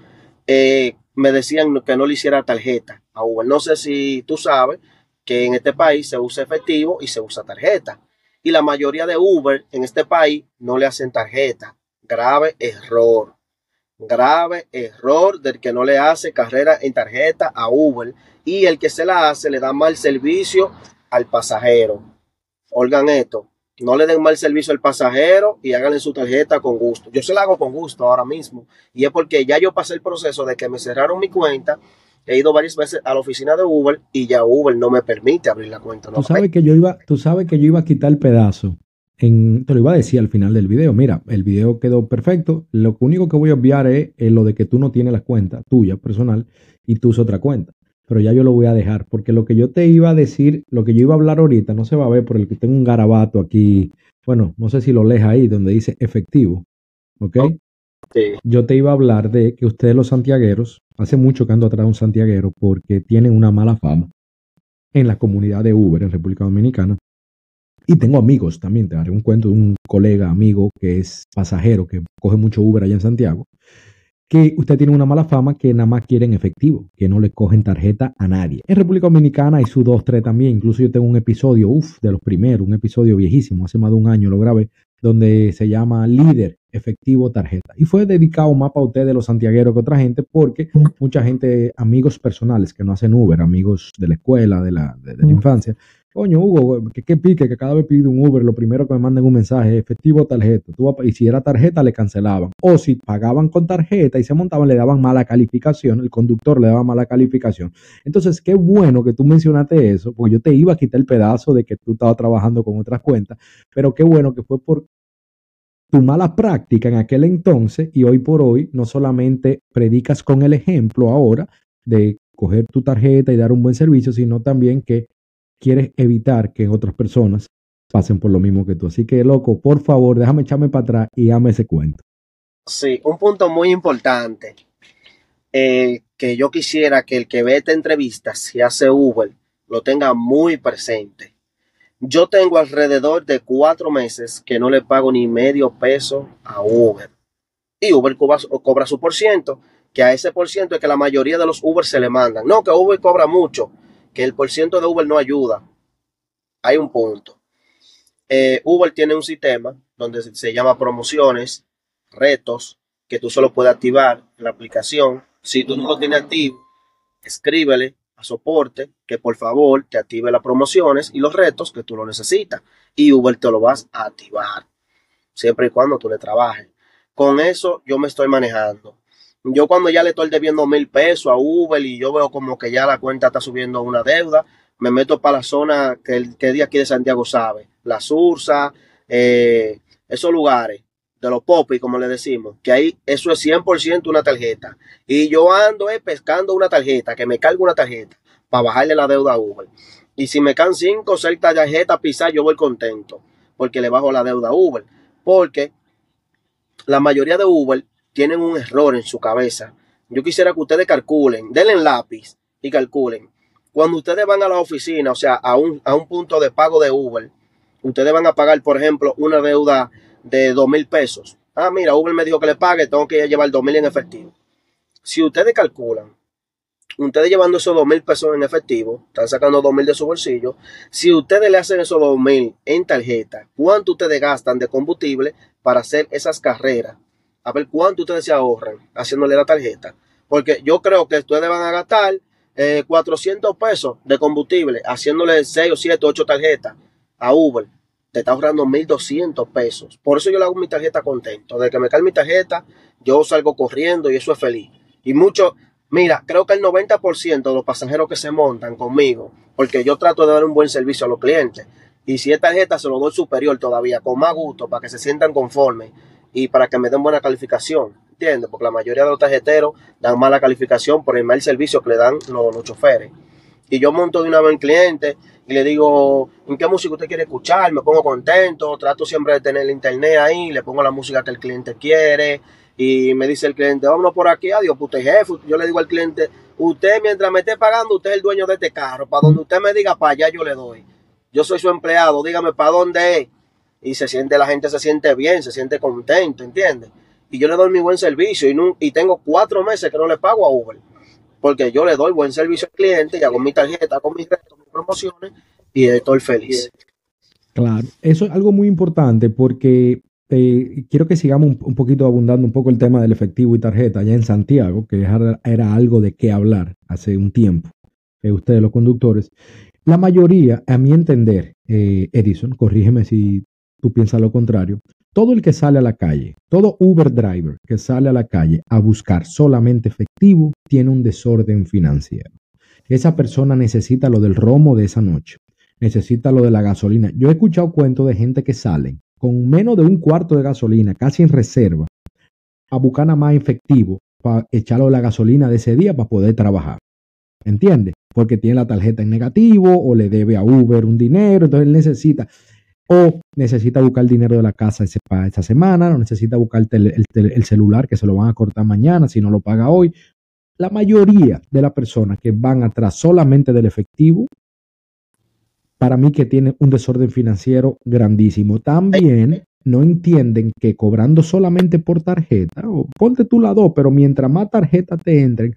eh, me decían que no le hiciera tarjeta a Uber. No sé si tú sabes que en este país se usa efectivo y se usa tarjeta. Y la mayoría de Uber en este país no le hacen tarjeta. Grave error. Grave error del que no le hace carrera en tarjeta a Uber. Y el que se la hace le da mal servicio al pasajero. Oigan esto, no le den mal servicio al pasajero y háganle su tarjeta con gusto. Yo se la hago con gusto ahora mismo. Y es porque ya yo pasé el proceso de que me cerraron mi cuenta. He ido varias veces a la oficina de Uber y ya Uber no me permite abrir la cuenta. tú, sabes que yo iba, tú sabes que yo iba a quitar el pedazo En, te lo iba a decir al final del video. Mira, el video quedó perfecto. Lo único que voy a obviar es, lo de que tú no tienes la cuenta tuya personal y tú usas otra cuenta. Pero ya yo lo voy a dejar porque lo que yo te iba a decir, lo que yo iba a hablar ahorita, no se va a ver por el que tengo un garabato aquí. Bueno, no sé si lo lees ahí donde dice efectivo. ¿Ok? Yo te iba a hablar de que ustedes los santiagueros, hace mucho que ando atrás de un santiaguero porque tienen una mala fama en la comunidad de Uber en República Dominicana. Y tengo amigos también, te haré un cuento de un colega amigo que es pasajero, que coge mucho Uber allá en Santiago, que usted tiene una mala fama que nada más quieren efectivo, que no le cogen tarjeta a nadie. En República Dominicana hay su 2-3 también, incluso yo tengo un episodio, uff, de los primeros, un episodio viejísimo, hace más de un año lo grabé, donde se llama Líder Efectivo Tarjeta. Y fue dedicado más para ustedes, los santiagueros, que otra gente, porque mucha gente, amigos personales que no hacen Uber, amigos de la escuela, de la, de, la infancia, coño, Hugo, que, pique, que cada vez pide un Uber, lo primero que me manden un mensaje, efectivo tarjeta. y si era tarjeta, le cancelaban. O si pagaban con tarjeta y se montaban, le daban mala calificación, el conductor le daba mala calificación. Entonces, qué bueno que tú mencionaste eso, porque yo te iba a quitar el pedazo de que tú estabas trabajando con otras cuentas, pero qué bueno que fue por tu mala práctica en aquel entonces y hoy por hoy no solamente predicas con el ejemplo ahora de coger tu tarjeta y dar un buen servicio, sino también que quieres evitar que otras personas pasen por lo mismo que tú. Así que, loco, por favor, déjame echarme para atrás y dame ese cuento. Sí, un punto muy importante eh, que yo quisiera que el que ve esta entrevista, si hace Uber, lo tenga muy presente. Yo tengo alrededor de cuatro meses que no le pago ni medio peso a Uber. Y Uber cobra, su por ciento, que a ese por ciento es que la mayoría de los Uber se le mandan. No, que Uber cobra mucho que el porciento de Uber no ayuda. Hay un punto. Eh, Uber tiene un sistema donde se llama promociones, retos, que tú solo puedes activar en la aplicación. Si tú no lo tienes activo, escríbele a soporte que por favor te active las promociones y los retos que tú lo necesitas. Y Uber te lo vas a activar, siempre y cuando tú le trabajes. Con eso yo me estoy manejando. Yo cuando ya le estoy debiendo mil pesos a Uber y yo veo como que ya la cuenta está subiendo una deuda, me meto para la zona que el que día aquí de Santiago sabe, la Sursa, eh, esos lugares de los popis, como le decimos, que ahí eso es 100% una tarjeta. Y yo ando eh, pescando una tarjeta, que me cargo una tarjeta para bajarle la deuda a Uber. Y si me caen 5 o 6 tarjetas pisar, yo voy contento, porque le bajo la deuda a Uber. Porque la mayoría de Uber tienen un error en su cabeza. Yo quisiera que ustedes calculen, denle lápiz y calculen. Cuando ustedes van a la oficina, o sea, a un, a un punto de pago de Uber, ustedes van a pagar, por ejemplo, una deuda de dos mil pesos. Ah, mira, Uber me dijo que le pague, tengo que llevar dos mil en efectivo. Si ustedes calculan, ustedes llevando esos dos mil pesos en efectivo, están sacando dos mil de su bolsillo. Si ustedes le hacen esos dos mil en tarjeta, ¿cuánto ustedes gastan de combustible para hacer esas carreras? A ver cuánto ustedes se ahorran haciéndole la tarjeta. Porque yo creo que ustedes van a gastar 400 eh, pesos de combustible haciéndole 6 o 7 o 8 tarjetas a Uber. Te está ahorrando 1200 pesos. Por eso yo le hago mi tarjeta contento. De que me cae mi tarjeta, yo salgo corriendo y eso es feliz. Y mucho, mira, creo que el 90% de los pasajeros que se montan conmigo, porque yo trato de dar un buen servicio a los clientes. Y si es tarjeta, se lo doy superior todavía, con más gusto, para que se sientan conformes y para que me den buena calificación, ¿entiendes? Porque la mayoría de los tarjeteros dan mala calificación por el mal servicio que le dan los, choferes. Y yo monto de una vez en cliente y le digo, ¿en qué música usted quiere escuchar? Me pongo contento, trato siempre de tener el internet ahí, le pongo la música que el cliente quiere y me dice el cliente, vámonos por aquí, adiós, pues jefe. Yo le digo al cliente, usted mientras me esté pagando, usted es el dueño de este carro, para donde usted me diga, para allá yo le doy. Yo soy su empleado, dígame para dónde es y se siente, la gente se siente bien, se siente contento, ¿entiendes? Y yo le doy mi buen servicio y, no, y tengo cuatro meses que no le pago a Uber, porque yo le doy buen servicio al cliente, y hago mi tarjeta con mis retos, mis promociones y estoy feliz. Claro, eso es algo muy importante porque eh, quiero que sigamos un, poquito abundando un poco el tema del efectivo y tarjeta allá en Santiago, que era, algo de qué hablar hace un tiempo, eh, ustedes los conductores. La mayoría, a mi entender, eh, Edison, corrígeme si tú piensas lo contrario. Todo el que sale a la calle, todo Uber driver que sale a la calle a buscar solamente efectivo, tiene un desorden financiero. Esa persona necesita lo del romo de esa noche, necesita lo de la gasolina. Yo he escuchado cuentos de gente que salen con menos de un cuarto de gasolina, casi en reserva, a buscar nada más efectivo para echarlo la gasolina de ese día para poder trabajar. ¿Entiendes? Porque tiene la tarjeta en negativo o le debe a Uber un dinero, entonces él necesita o necesita buscar el dinero de la casa ese, para esa semana, o necesita buscar el, el, celular que se lo van a cortar mañana si no lo paga hoy. La mayoría de las personas que van atrás solamente del efectivo, para mí que tiene un desorden financiero grandísimo. También no entienden que cobrando solamente por tarjeta, o ponte tú la dos, pero mientras más tarjetas te entren,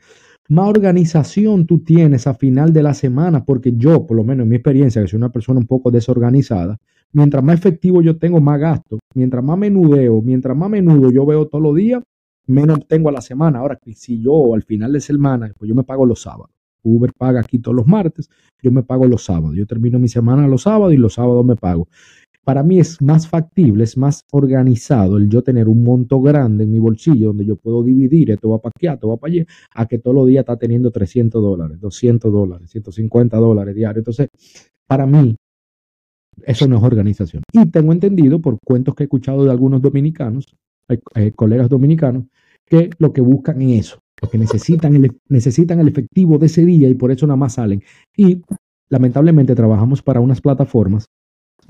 más organización tú tienes a final de la semana, porque yo, por lo menos en mi experiencia, que soy una persona un poco desorganizada, mientras más efectivo yo tengo, más gasto, mientras más menudeo, mientras más menudo yo veo todos los días, menos tengo a la semana. Ahora, si yo al final de semana, pues yo me pago los sábados. Uber paga aquí todos los martes, yo me pago los sábados. Yo termino mi semana los sábados y los sábados me pago para mí es más factible, es más organizado el yo tener un monto grande en mi bolsillo donde yo puedo dividir, esto va para aquí, esto va para allá, a que todos los días está teniendo 300 dólares, 200 dólares, 150 dólares diarios. Entonces, para mí, eso no es organización. Y tengo entendido por cuentos que he escuchado de algunos dominicanos, colegas dominicanos, que lo que buscan es eso, lo que necesitan el, el efectivo de ese día y por eso nada más salen. Y lamentablemente trabajamos para unas plataformas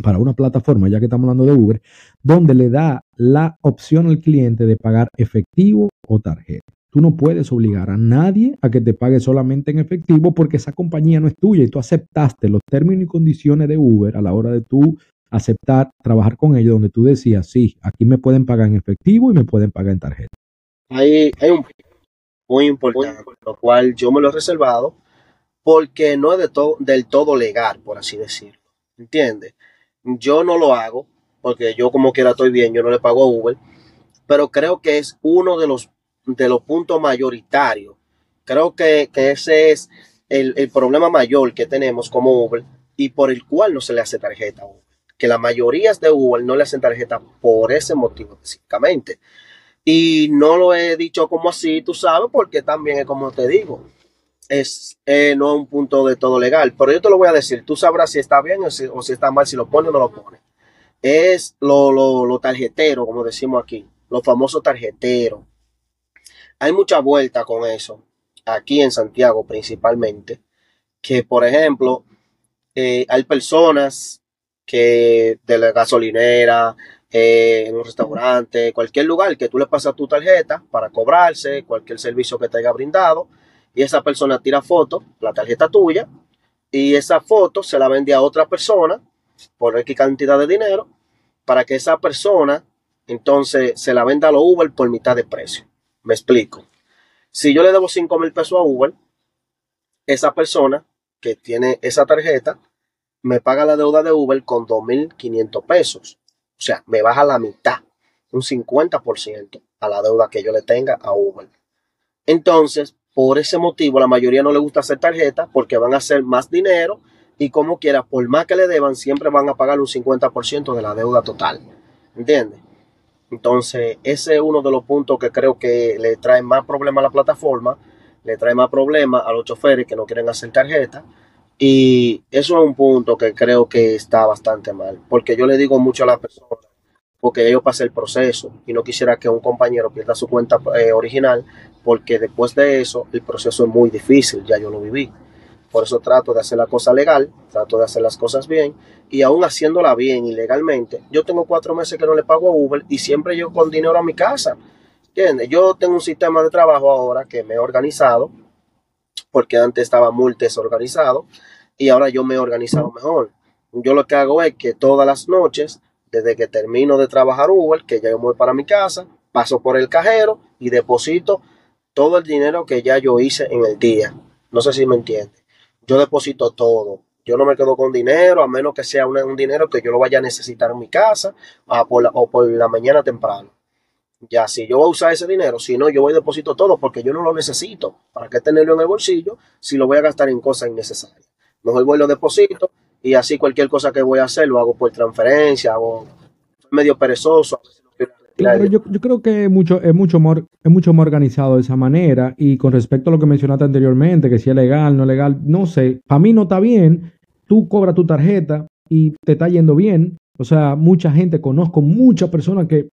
para una plataforma, ya que estamos hablando de Uber, donde le da la opción al cliente de pagar efectivo o tarjeta. Tú no puedes obligar a nadie a que te pague solamente en efectivo porque esa compañía no es tuya y tú aceptaste los términos y condiciones de Uber a la hora de tú aceptar trabajar con ellos, donde tú decías, sí, aquí me pueden pagar en efectivo y me pueden pagar en tarjeta. Hay, hay un muy importante, lo cual yo me lo he reservado porque no es de todo, del todo legal, por así decirlo. ¿Entiendes? Yo no lo hago porque yo como quiera estoy bien, yo no le pago a Uber, pero creo que es uno de los, de los puntos mayoritarios. Creo que, ese es el, problema mayor que tenemos como Uber y por el cual no se le hace tarjeta a Uber. Que la mayoría de Uber no le hacen tarjeta por ese motivo específicamente. Y no lo he dicho como así, tú sabes, porque también es como te digo es eh, no un punto de todo legal, pero yo te lo voy a decir, tú sabrás si está bien o si, está mal, si lo pone o no lo pone. Es lo, lo, tarjetero, como decimos aquí, los famosos tarjeteros. Hay mucha vuelta con eso, aquí en Santiago principalmente, que por ejemplo, eh, hay personas que de la gasolinera, eh, en un restaurante, cualquier lugar que tú le pasas tu tarjeta para cobrarse, cualquier servicio que te haya brindado, y esa persona tira foto, la tarjeta tuya, y esa foto se la vende a otra persona por X cantidad de dinero para que esa persona entonces se la venda a los Uber por mitad de precio. Me explico. Si yo le debo 5 mil pesos a Uber, esa persona que tiene esa tarjeta me paga la deuda de Uber con 2.500 pesos. O sea, me baja la mitad, un 50% a la deuda que yo le tenga a Uber. Entonces, por ese motivo, la mayoría no le gusta hacer tarjeta porque van a hacer más dinero y como quiera, por más que le deban, siempre van a pagar un 50% de la deuda total. ¿Entiendes? Entonces, ese es uno de los puntos que creo que le trae más problema a la plataforma, le trae más problema a los choferes que no quieren hacer tarjeta. Y eso es un punto que creo que está bastante mal, porque yo le digo mucho a las personas, porque yo pasé el proceso y no quisiera que un compañero pierda su cuenta eh, original porque después de eso el proceso es muy difícil, ya yo lo viví. Por eso trato de hacer la cosa legal, trato de hacer las cosas bien y aún haciéndola bien y legalmente, yo tengo cuatro meses que no le pago a Uber y siempre yo con dinero a mi casa. ¿Entiendes? Yo tengo un sistema de trabajo ahora que me he organizado, porque antes estaba muy desorganizado y ahora yo me he organizado mejor. Yo lo que hago es que todas las noches, desde que termino de trabajar Uber, que ya yo voy para mi casa, paso por el cajero y deposito todo el dinero que ya yo hice en el día. No sé si me entiende. Yo deposito todo. Yo no me quedo con dinero, a menos que sea un, dinero que yo lo vaya a necesitar en mi casa o por la mañana temprano. Ya, si yo voy a usar ese dinero, si no, yo voy a deposito todo porque yo no lo necesito. ¿Para qué tenerlo en el bolsillo si lo voy a gastar en cosas innecesarias? Mejor voy y lo deposito y así cualquier cosa que voy a hacer lo hago por transferencia, hago medio perezoso. Claro, yo, creo que mucho, es, mucho más, es mucho más organizado de esa manera. Y con respecto a lo que mencionaste anteriormente, que si es legal, no legal, no sé. Para mí no está bien. Tú cobras tu tarjeta y te está yendo bien. O sea, mucha gente, conozco muchas personas que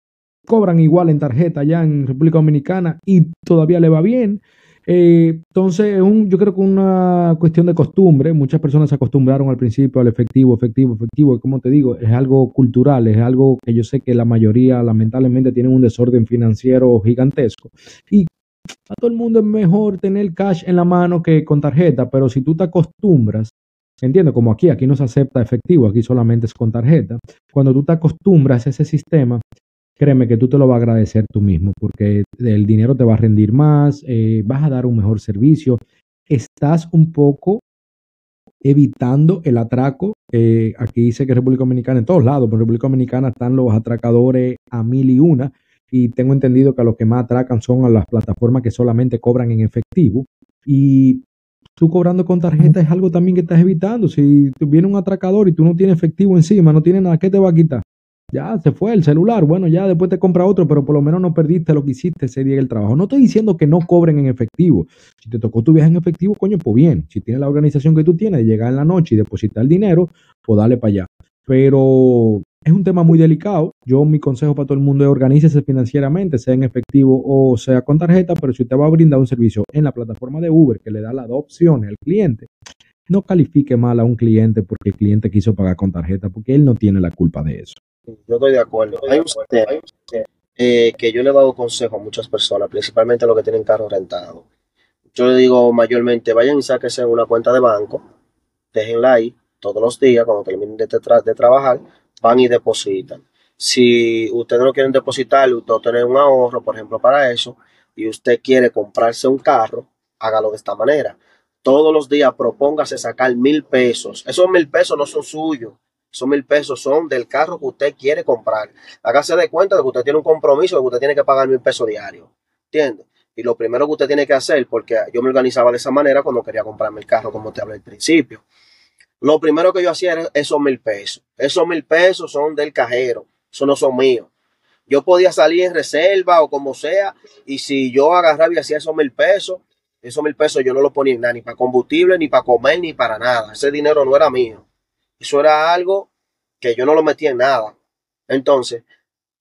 cobran igual en tarjeta allá en República Dominicana y todavía le va bien. Eh, entonces, un, yo creo que una cuestión de costumbre. Muchas personas se acostumbraron al principio al efectivo, efectivo, efectivo. como te digo, es algo cultural, es algo que yo sé que la mayoría, lamentablemente, tienen un desorden financiero gigantesco. Y a todo el mundo es mejor tener cash en la mano que con tarjeta, pero si tú te acostumbras, entiendo, como aquí, aquí no se acepta efectivo, aquí solamente es con tarjeta. Cuando tú te acostumbras a ese sistema, créeme que tú te lo vas a agradecer tú mismo, porque el dinero te va a rendir más, eh, vas a dar un mejor servicio, estás un poco evitando el atraco. Eh, aquí dice que República Dominicana, en todos lados, pero en República Dominicana están los atracadores a mil y una, y tengo entendido que los que más atracan son a las plataformas que solamente cobran en efectivo. Y tú cobrando con tarjeta es algo también que estás evitando. Si viene un atracador y tú no tienes efectivo encima, no tienes nada, ¿qué te va a quitar? Ya se fue el celular. Bueno, ya después te compra otro, pero por lo menos no perdiste lo que hiciste ese día en el trabajo. No estoy diciendo que no cobren en efectivo. Si te tocó tu viaje en efectivo, coño, pues bien. Si tienes la organización que tú tienes de llegar en la noche y depositar el dinero, pues dale para allá. Pero es un tema muy delicado. Yo mi consejo para todo el mundo es organícese financieramente, sea en efectivo o sea con tarjeta, pero si usted va a brindar un servicio en la plataforma de Uber que le da las dos opciones al cliente, no califique mal a un cliente porque el cliente quiso pagar con tarjeta, porque él no tiene la culpa de eso. Yo estoy de acuerdo. Hay un sistema eh, que yo le he dado consejo a muchas personas, principalmente a los que tienen carro rentado. Yo le digo mayormente, vayan y sáquense una cuenta de banco, déjenla ahí todos los días cuando terminen de, de trabajar, van y depositan. Si ustedes no quieren depositar, usted tener un ahorro, por ejemplo, para eso, y usted quiere comprarse un carro, hágalo de esta manera. Todos los días propóngase sacar mil pesos. Esos mil pesos no son suyos. Esos mil pesos son del carro que usted quiere comprar. Hágase de cuenta de que usted tiene un compromiso de que usted tiene que pagar mil pesos diarios. ¿Entiende? Y lo primero que usted tiene que hacer, porque yo me organizaba de esa manera cuando quería comprarme el carro, como te hablé al principio. Lo primero que yo hacía era esos mil pesos. Esos mil pesos son del cajero. Esos no son míos. Yo podía salir en reserva o como sea. Y si yo agarraba y hacía esos mil pesos, esos mil pesos yo no lo ponía en nada, ni para combustible, ni para comer, ni para nada. Ese dinero no era mío. Eso era algo que yo no lo metía en nada. Entonces,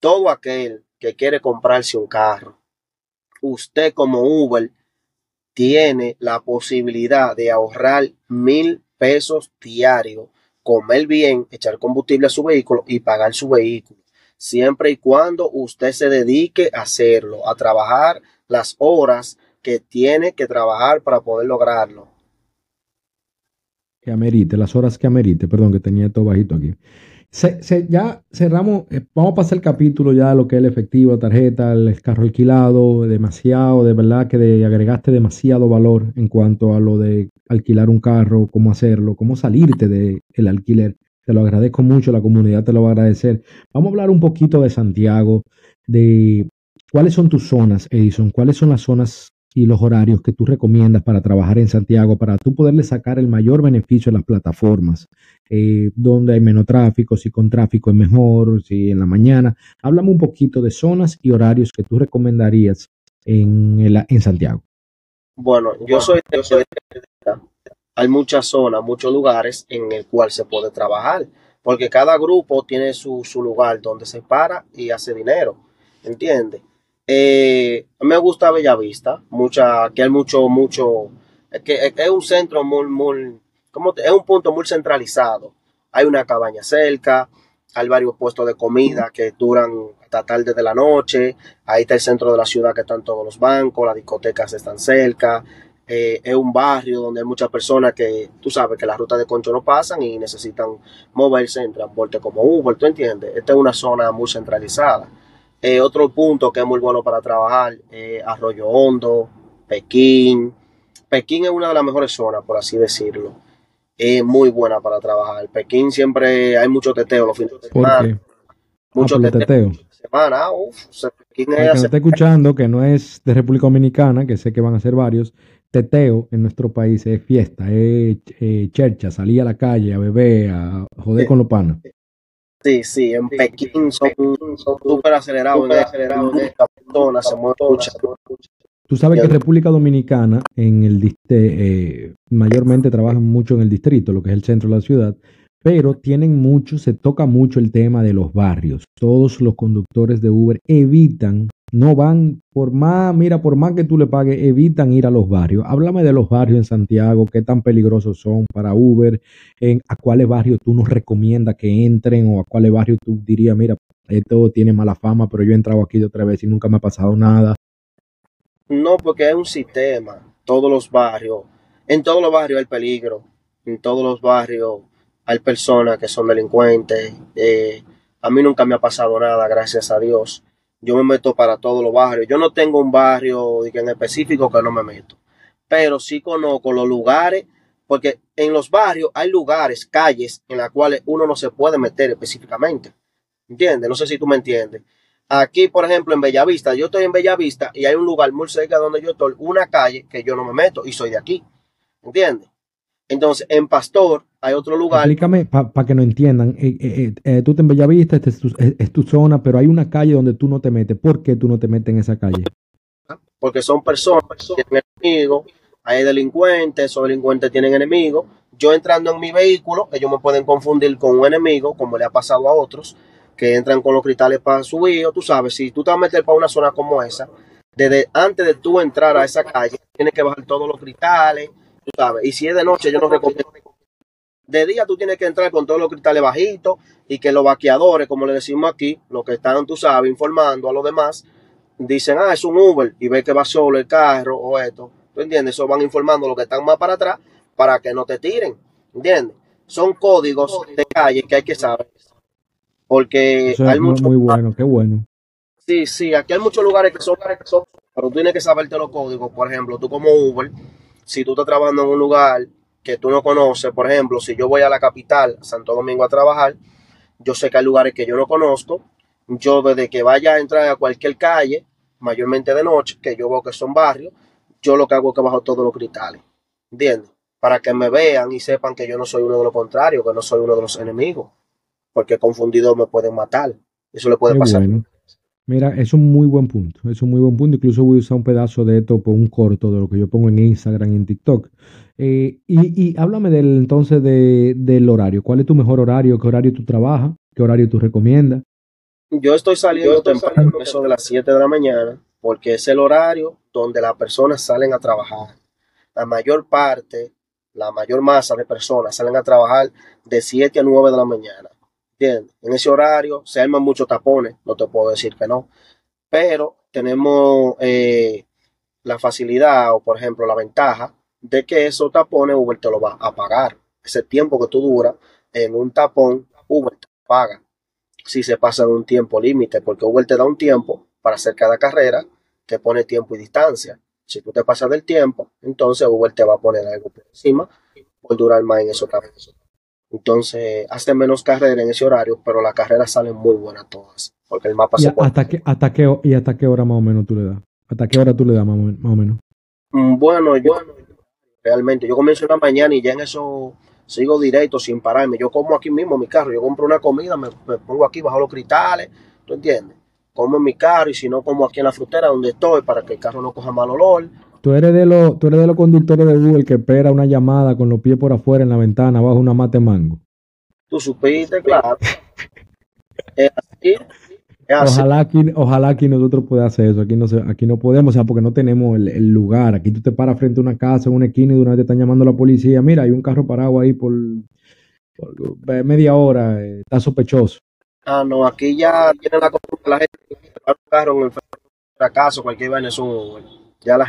todo aquel que quiere comprarse un carro, usted como Uber tiene la posibilidad de ahorrar mil pesos diarios, comer bien, echar combustible a su vehículo y pagar su vehículo. Siempre y cuando usted se dedique a hacerlo, a trabajar las horas que tiene que trabajar para poder lograrlo. Que amerite, las horas que amerite, perdón, que tenía todo bajito aquí. Se, ya cerramos, eh, vamos a pasar el capítulo ya de lo que es el efectivo, tarjeta, el carro alquilado, demasiado, de verdad que de, agregaste demasiado valor en cuanto a lo de alquilar un carro, cómo hacerlo, cómo salirte del el alquiler. Te lo agradezco mucho, la comunidad te lo va a agradecer. Vamos a hablar un poquito de Santiago, de cuáles son tus zonas, Edison, cuáles son las zonas y los horarios que tú recomiendas para trabajar en Santiago, para tú poderle sacar el mayor beneficio a las plataformas, eh, donde hay menos tráfico, si con tráfico es mejor, si en la mañana. Háblame un poquito de zonas y horarios que tú recomendarías en, en Santiago. Bueno, yo soy hay muchas zonas, muchos lugares en el cual se puede trabajar, porque cada grupo tiene su, su lugar donde se para y hace dinero, ¿entiendes? Eh, me gusta Bellavista, mucha, que hay mucho, mucho, que es un centro muy, muy, como es un punto muy centralizado. Hay una cabaña cerca, hay varios puestos de comida que duran hasta tarde de la noche. Ahí está el centro de la ciudad que están todos los bancos, las discotecas están cerca. Eh, es un barrio donde hay muchas personas que, tú sabes, que las rutas de concho no pasan y necesitan moverse en transporte como Uber, ¿tú entiendes? Esta es una zona muy centralizada. Eh, otro punto que es muy bueno para trabajar, eh, Arroyo Hondo, Pekín. Pekín es una de las mejores zonas, por así decirlo. Es muy buena para trabajar. Pekín siempre hay mucho teteo los fines de semana. Mucho ah, teteo. Semana, uf, Pekín es que está escuchando, que no es de República Dominicana, que sé que van a ser varios, teteo en nuestro país es fiesta, es eh, chercha, salir a la calle a beber, a joder con los panas. Sí, sí, en Pekín son súper acelerados, acelerados, se Tú sabes que República Dominicana, en el eh, mayormente trabajan mucho en el distrito, lo que es el centro de la ciudad, pero tienen mucho, se toca mucho el tema de los barrios. Todos los conductores de Uber evitan, no van por más, mira, por más que tú le pagues, evitan ir a los barrios. Háblame de los barrios en Santiago, qué tan peligrosos son para Uber, en, a cuáles barrios tú nos recomiendas que entren o a cuáles barrios tú dirías, mira, esto tiene mala fama, pero yo he entrado aquí de otra vez y nunca me ha pasado nada. No, porque es un sistema, todos los barrios, en todos los barrios hay peligro, en todos los barrios hay personas que son delincuentes. Eh, a mí nunca me ha pasado nada, gracias a Dios. Yo me meto para todos los barrios. Yo no tengo un barrio en específico que no me meto, pero sí conozco los lugares, porque en los barrios hay lugares, calles en las cuales uno no se puede meter específicamente. ¿Entiendes? No sé si tú me entiendes. Aquí, por ejemplo, en Bellavista, yo estoy en Bellavista y hay un lugar muy cerca donde yo estoy, una calle que yo no me meto y soy de aquí. ¿Entiendes? Entonces, en Pastor hay otro lugar. Explícame para que no entiendan. Eh, eh, eh, tú te en Bellavista, esta es tu, es, tu, zona, pero hay una calle donde tú no te metes. ¿Por qué tú no te metes en esa calle? Porque son personas que tienen enemigos, hay delincuentes, esos delincuentes tienen enemigos. Yo entrando en mi vehículo, ellos me pueden confundir con un enemigo, como le ha pasado a otros, que entran con los cristales para subir. O tú sabes, si tú te vas a meter para una zona como esa, desde antes de tú entrar a esa calle, tienes que bajar todos los cristales tú sabes. Y si es de noche, yo no recomiendo. De día tú tienes que entrar con todos los cristales bajitos y que los vaqueadores, como le decimos aquí, los que están, tú sabes, informando a los demás, dicen, ah, es un Uber y ve que va solo el carro o esto. ¿Tú entiendes? Eso van informando los que están más para atrás para que no te tiren. ¿Entiendes? Son códigos de calle que hay que saber. Porque hay mucho. Muy bueno, qué bueno. Sí, sí, aquí hay muchos lugares que son, que son, pero tú tienes que saberte los códigos. Por ejemplo, tú como Uber, si tú estás trabajando en un lugar que tú no conoces, por ejemplo, si yo voy a la capital, Santo Domingo, a trabajar, yo sé que hay lugares que yo no conozco. Yo desde que vaya a entrar a cualquier calle, mayormente de noche, que yo veo que son barrios, yo lo que hago es que bajo todos los cristales. ¿Entiendes? Para que me vean y sepan que yo no soy uno de los contrarios, que no soy uno de los enemigos. Porque confundidos me pueden matar. Eso le puede pasar. Mira, es un muy buen punto, es un muy buen punto. Incluso voy a usar un pedazo de esto por un corto de lo que yo pongo en Instagram y en TikTok. Eh, y, háblame del entonces del horario. ¿Cuál es tu mejor horario? ¿Qué horario tú trabajas? ¿Qué horario tú recomiendas? Yo estoy saliendo temprano, eso de las 7 de la mañana, porque es el horario donde las personas salen a trabajar. La mayor parte, la mayor masa de personas salen a trabajar de 7 a 9 de la mañana. En ese horario se arman muchos tapones, no te puedo decir que no, pero tenemos eh, la facilidad o, por ejemplo, la ventaja de que esos tapones Uber te lo va a pagar. Ese tiempo que tú duras en un tapón, Uber te paga. Si se pasa de un tiempo límite, porque Uber te da un tiempo para hacer cada carrera, te pone tiempo y distancia. Si tú te pasas del tiempo, entonces Uber te va a poner algo por encima por durar más en esos tapones. Entonces, hacen menos carrera en ese horario, pero las carreras salen muy buenas todas, porque el mapa ¿Y se hasta qué, hasta qué, ¿Y hasta qué hora más o menos tú le das? ¿Hasta qué hora tú le das más, o menos? Mm, bueno, yo realmente, yo comienzo en la mañana y ya en eso sigo directo sin pararme. Yo como aquí mismo en mi carro, yo compro una comida, me, pongo aquí bajo los cristales, ¿tú entiendes? Como en mi carro y si no como aquí en la frutera donde estoy para que el carro no coja mal olor. Tú eres de los, tú eres de los conductores de Google que espera una llamada con los pies por afuera en la ventana bajo una mate mango. Tú supiste, claro. Ojalá aquí, ojalá aquí nosotros pueda hacer eso. Aquí no, aquí no podemos, o sea, porque no tenemos el, lugar. Aquí tú te paras frente a una casa, en una esquina y de una vez te están llamando a la policía. Mira, hay un carro parado ahí por, media hora. Eh, está sospechoso. Ah, no, aquí ya tienen la costumbre la gente un carro en el fracaso, cualquier vaina es un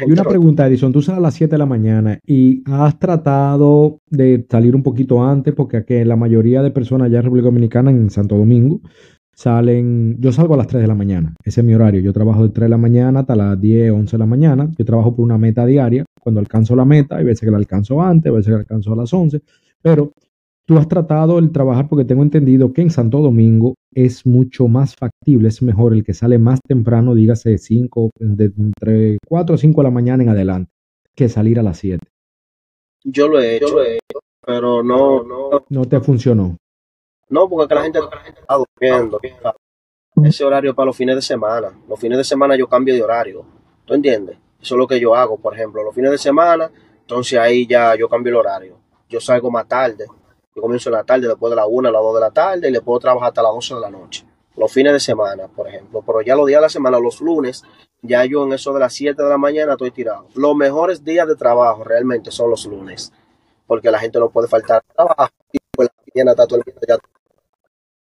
y una pregunta, Edison, tú sales a las 7 de la mañana y has tratado de salir un poquito antes, porque aquí la mayoría de personas allá en República Dominicana, en Santo Domingo, salen, yo salgo a las 3 de la mañana, ese es mi horario, yo trabajo de 3 de la mañana hasta las 10, 11 de la mañana, yo trabajo por una meta diaria, cuando alcanzo la meta, hay veces que la alcanzo antes, hay veces que la alcanzo a las 11, pero Tú has tratado el trabajar porque tengo entendido que en Santo Domingo es mucho más factible, es mejor el que sale más temprano, dígase 5, de entre 4 o 5 de la mañana en adelante, que salir a las 7. Yo lo he hecho, lo he hecho pero no, no. No te funcionó. No, porque la gente está durmiendo. Ese horario para los fines de semana. Los fines de semana yo cambio de horario. ¿Tú entiendes? Eso es lo que yo hago, por ejemplo. Los fines de semana, entonces ahí ya yo cambio el horario. Yo salgo más tarde Yo comienzo en la tarde, después de la 1 a las 2 de la tarde, y le puedo trabajar hasta las 12 de la noche. Los fines de semana, por ejemplo. Pero ya los días de la semana, los lunes, ya yo en eso de las 7 de la mañana estoy tirado. Los mejores días de trabajo realmente son los lunes. Porque la gente no puede faltar trabajo. Y pues la mañana está todo el mundo ya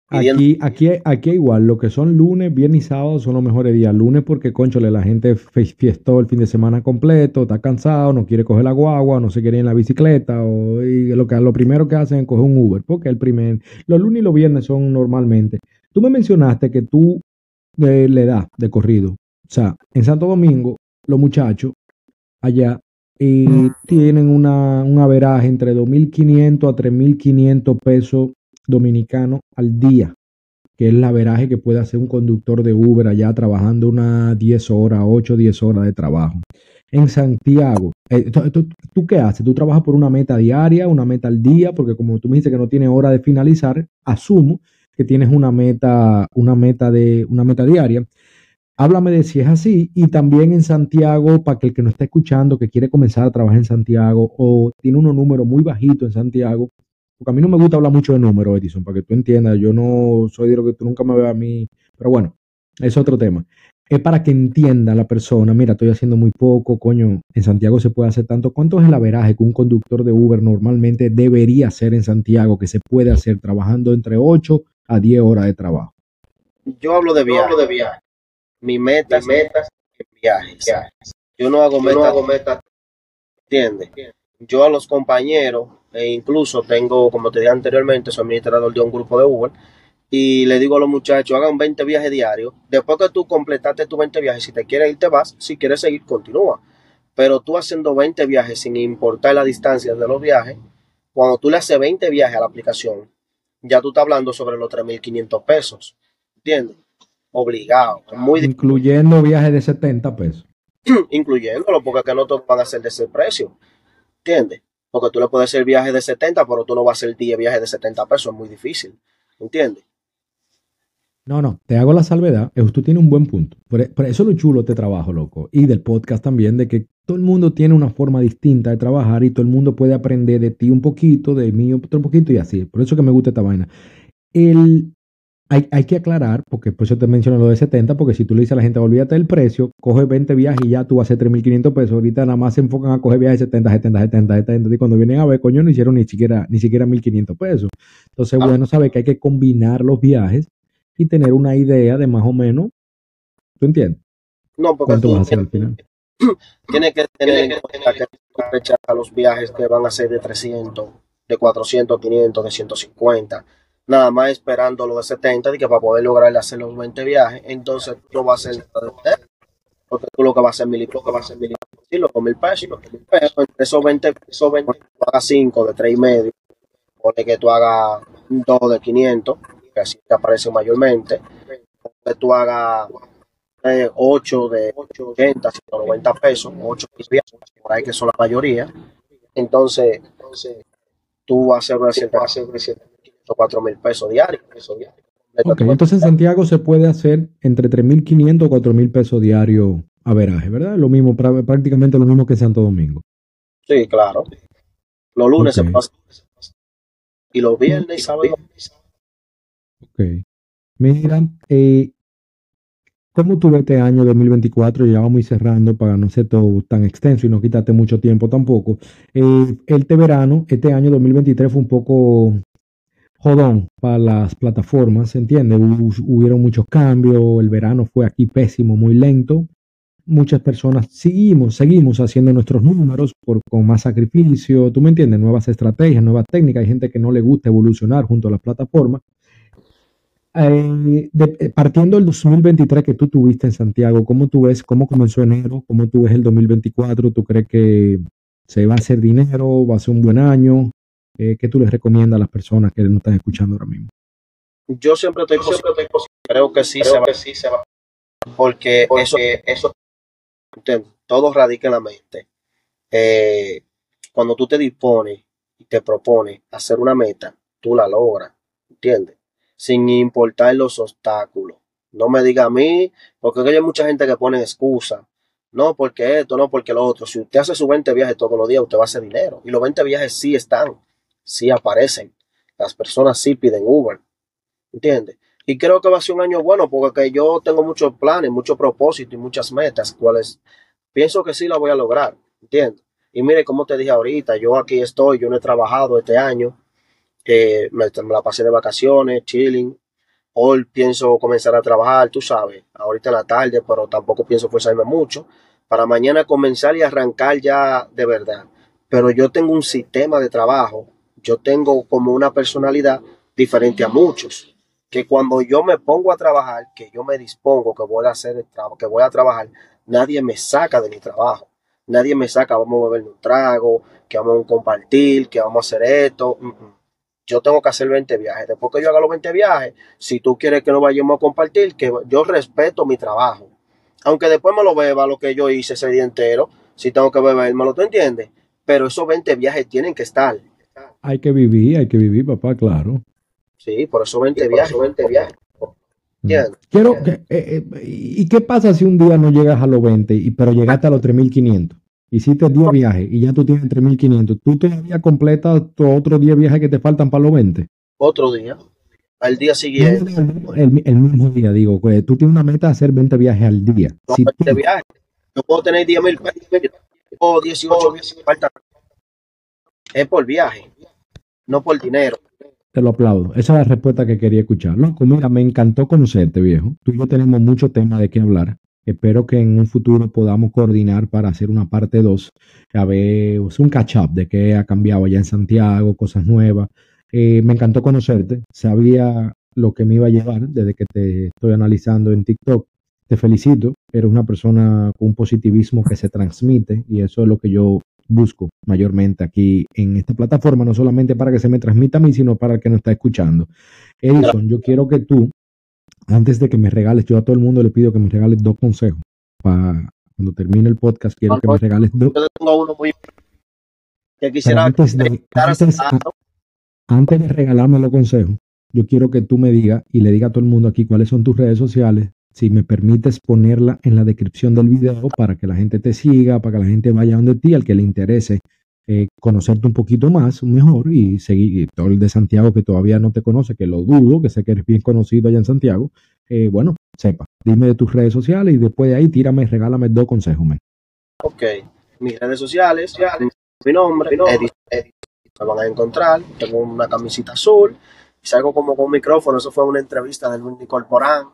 Aquí, aquí, aquí igual, lo que son lunes, viernes y sábado son los mejores días. Lunes porque, conchole, la gente fiestó el fin de semana completo, está cansado, no quiere coger la guagua, no se quiere ir en la bicicleta, o lo, que, lo primero que hacen es coger un Uber, porque el primer, los lunes y los viernes son normalmente. Tú me mencionaste que tú eh, le das de corrido. O sea, en Santo Domingo, los muchachos allá y eh, tienen una, un averaje entre 2.500 a 3.500 pesos dominicano al día, que es la veraje que puede hacer un conductor de Uber allá trabajando unas 10 horas, 8, 10 horas de trabajo. En Santiago, eh, ¿tú, qué haces? ¿Tú trabajas por una meta diaria, una meta al día? Porque como tú me dices que no tienes hora de finalizar, asumo que tienes una meta, una meta de una meta diaria. Háblame de si es así y también en Santiago, para que el que no está escuchando, que quiere comenzar a trabajar en Santiago o tiene unos números muy bajitos en Santiago, porque a mí no me gusta hablar mucho de números, Edison, para que tú entiendas. Yo no soy de lo que tú nunca me veas a mí. Pero bueno, es otro tema. Es para que entienda la persona, mira, estoy haciendo muy poco, coño, en Santiago se puede hacer tanto. ¿Cuánto es el averaje que un conductor de Uber normalmente debería hacer en Santiago, que se puede hacer trabajando entre 8 a 10 horas de trabajo? Yo hablo de viaje. de viaje. Mi meta, es viajes. Yo no hago metas. No meta, ¿Entiendes? Yo a los compañeros e incluso tengo, como te dije anteriormente, soy administrador de un grupo de Uber y le digo a los muchachos, hagan 20 viajes diarios. Después que tú completaste tus 20 viajes, si te quieres ir, te vas. Si quieres seguir, continúa. Pero tú haciendo 20 viajes sin importar la distancia de los viajes, cuando tú le haces 20 viajes a la aplicación, ya tú estás hablando sobre los 3.500 pesos. ¿Entiendes? Obligado. Muy Incluyendo viajes de 70 pesos. Incluyéndolo, porque que no te van a hacer de ese precio. ¿Entiendes? Porque tú le puedes hacer viajes de 70, pero tú no vas a hacer 10 viajes de 70 pesos, es muy difícil. ¿Entiendes? No, no, te hago la salvedad. Tú tienes un buen punto. Por, eso es lo chulo de trabajo, loco. Y del podcast también, de que todo el mundo tiene una forma distinta de trabajar y todo el mundo puede aprender de ti un poquito, de mí otro poquito y así. Por eso que me gusta esta vaina. El, hay, hay, que aclarar, porque por eso te menciono lo de 70, porque si tú le dices a la gente, olvídate del precio, coge 20 viajes y ya tú vas a hacer 3.500 pesos. Ahorita nada más se enfocan a coger viajes de 70, 70, 70, 70. Y cuando vienen a ver, coño, no hicieron ni siquiera, ni siquiera 1.500 pesos. Entonces, ah. bueno, sabe que hay que combinar los viajes y tener una idea de más o menos. ¿Tú entiendes? No, porque ¿Cuánto vas a hacer al final? Tiene que tener en cuenta que a los viajes que van a ser de 300, de 400, 500, de 150 nada más esperando lo de 70 y que para poder lograr hacer los 20 viajes, entonces tú vas a hacer porque tú lo que vas a hacer mil lo que vas a hacer mil y los mil pesos, pero entre esos 20, esos 20 tú hagas 5 de 3 y medio, pone que tú hagas 2 de 500, que así te aparece mayormente, que tú hagas 8 de 80, 190 pesos, 8 viajes, por ahí que son la mayoría, entonces, tú vas a hacer una cierta, o 4 mil pesos diarios. Ok, entonces en Santiago se puede hacer entre 3.500 o 4 mil pesos diarios a veraje, ¿verdad? Lo mismo, prácticamente lo mismo que Santo Domingo. Sí, claro. Los lunes se pasa. Y los viernes y sábados. Ok. Mira, eh, ¿cómo tuve este año 2024? Ya vamos cerrando para no ser todo tan extenso y no quitarte mucho tiempo tampoco. Eh, este verano, este año 2023 fue un poco jodón para las plataformas, ¿se entiende? Hubieron muchos cambios, el verano fue aquí pésimo, muy lento. Muchas personas seguimos, seguimos haciendo nuestros números por, con más sacrificio, tú me entiendes, nuevas estrategias, nuevas técnicas. Hay gente que no le gusta evolucionar junto a las plataformas. Eh, eh, partiendo del 2023 que tú tuviste en Santiago, ¿cómo tú ves, cómo comenzó enero, cómo tú ves el 2024? ¿Tú crees que se va a hacer dinero, va a ser un buen año? Eh, ¿qué tú les recomiendas a las personas que no están escuchando ahora mismo? Yo siempre estoy, positivo. Creo que sí, se, va. sí se va. Porque, eso, eso todo radica en la mente. Eh, cuando tú te dispones y te propones hacer una meta, tú la logras, ¿entiendes? Sin importar los obstáculos. No me diga a mí, porque hay mucha gente que pone excusa. No, porque esto, no, porque lo otro. Si usted hace sus 20 viajes todos los días, usted va a hacer dinero. Y los 20 viajes sí están sí aparecen. las personas sí piden Uber, ¿entiendes? Y creo que va a ser un año bueno porque yo tengo muchos planes, muchos propósitos y muchas metas, cuales pienso que sí la voy a lograr, ¿entiendes? Y mire, como te dije ahorita, yo aquí estoy, yo no he trabajado este año, eh, me, me la pasé de vacaciones, chilling, Hoy pienso comenzar a trabajar, tú sabes, ahorita en la tarde, pero tampoco pienso forzarme mucho. Para mañana comenzar y arrancar ya de verdad. Pero yo tengo un sistema de trabajo, yo tengo como una personalidad diferente a muchos. Que cuando yo me pongo a trabajar, que yo me dispongo, que voy a hacer el trabajo, que voy a trabajar, nadie me saca de mi trabajo. Nadie me saca, vamos a beber un trago, que vamos a compartir, que vamos a hacer esto. Mm, mm yo tengo que hacer 20 viajes. Después que yo haga los 20 viajes, si tú quieres que nos vayamos a compartir, que yo respeto mi trabajo. Aunque después me lo beba lo que yo hice ese día entero, si tengo que bebérmelo, ¿tú entiendes? Pero esos 20 viajes tienen que estar. Hay que vivir, hay que vivir, papá, claro. Sí, por esos 20 viajes. 20 viajes. Mm. Quiero que, eh, eh, ¿Y qué pasa si un día no llegas a los 20, y, pero llegaste a los 3500? Hiciste 10 viajes y ya tú tienes 3.500. ¿Tú todavía completas tus otros 10 viajes que te faltan para los 20? Otro día. Al día siguiente. El, mismo día, digo. Pues, tú tienes una meta de hacer 20 viajes al día. No, 20 viajes. Yo puedo tener 10.000 o 18 viajes. Es por viaje, no por dinero. Te lo aplaudo. Esa es la respuesta que quería escuchar. Loco, me encantó conocerte, viejo. Tú y yo tenemos mucho tema de qué hablar. Espero que en un futuro podamos coordinar para hacer una parte 2, a ver, un catch-up de qué ha cambiado allá en Santiago, cosas nuevas. Eh, me encantó conocerte, sabía lo que me iba a llevar desde que te estoy analizando en TikTok. Te felicito, eres una persona con un positivismo que se transmite y eso es lo que yo busco mayormente aquí en esta plataforma, no solamente para que se me transmita a mí, sino para el que nos está escuchando. Edison, yo quiero que tú antes de que me regales, yo a todo el mundo le pido que me regales dos consejos. Para cuando termine el podcast, quiero que me regales dos. Yo tengo uno muy. Que quisiera antes de, antes, de regalarme los consejos, yo quiero que tú me digas y le diga a todo el mundo aquí cuáles son tus redes sociales. Si me permites ponerla en la descripción del video para que la gente te siga, para que la gente vaya donde ti, al que le interese eh, conocerte un poquito más, mejor, y seguir todo el de Santiago que todavía no te conoce, que lo dudo, que sé que eres bien conocido allá en Santiago, eh, bueno, sepa, dime de tus redes sociales y después de ahí tírame, regálame dos consejos, man. Ok, mis redes sociales, mi nombre, Edith, me van a encontrar, tengo una camisita azul, y salgo como con micrófono, eso fue una entrevista de Luis Corporán,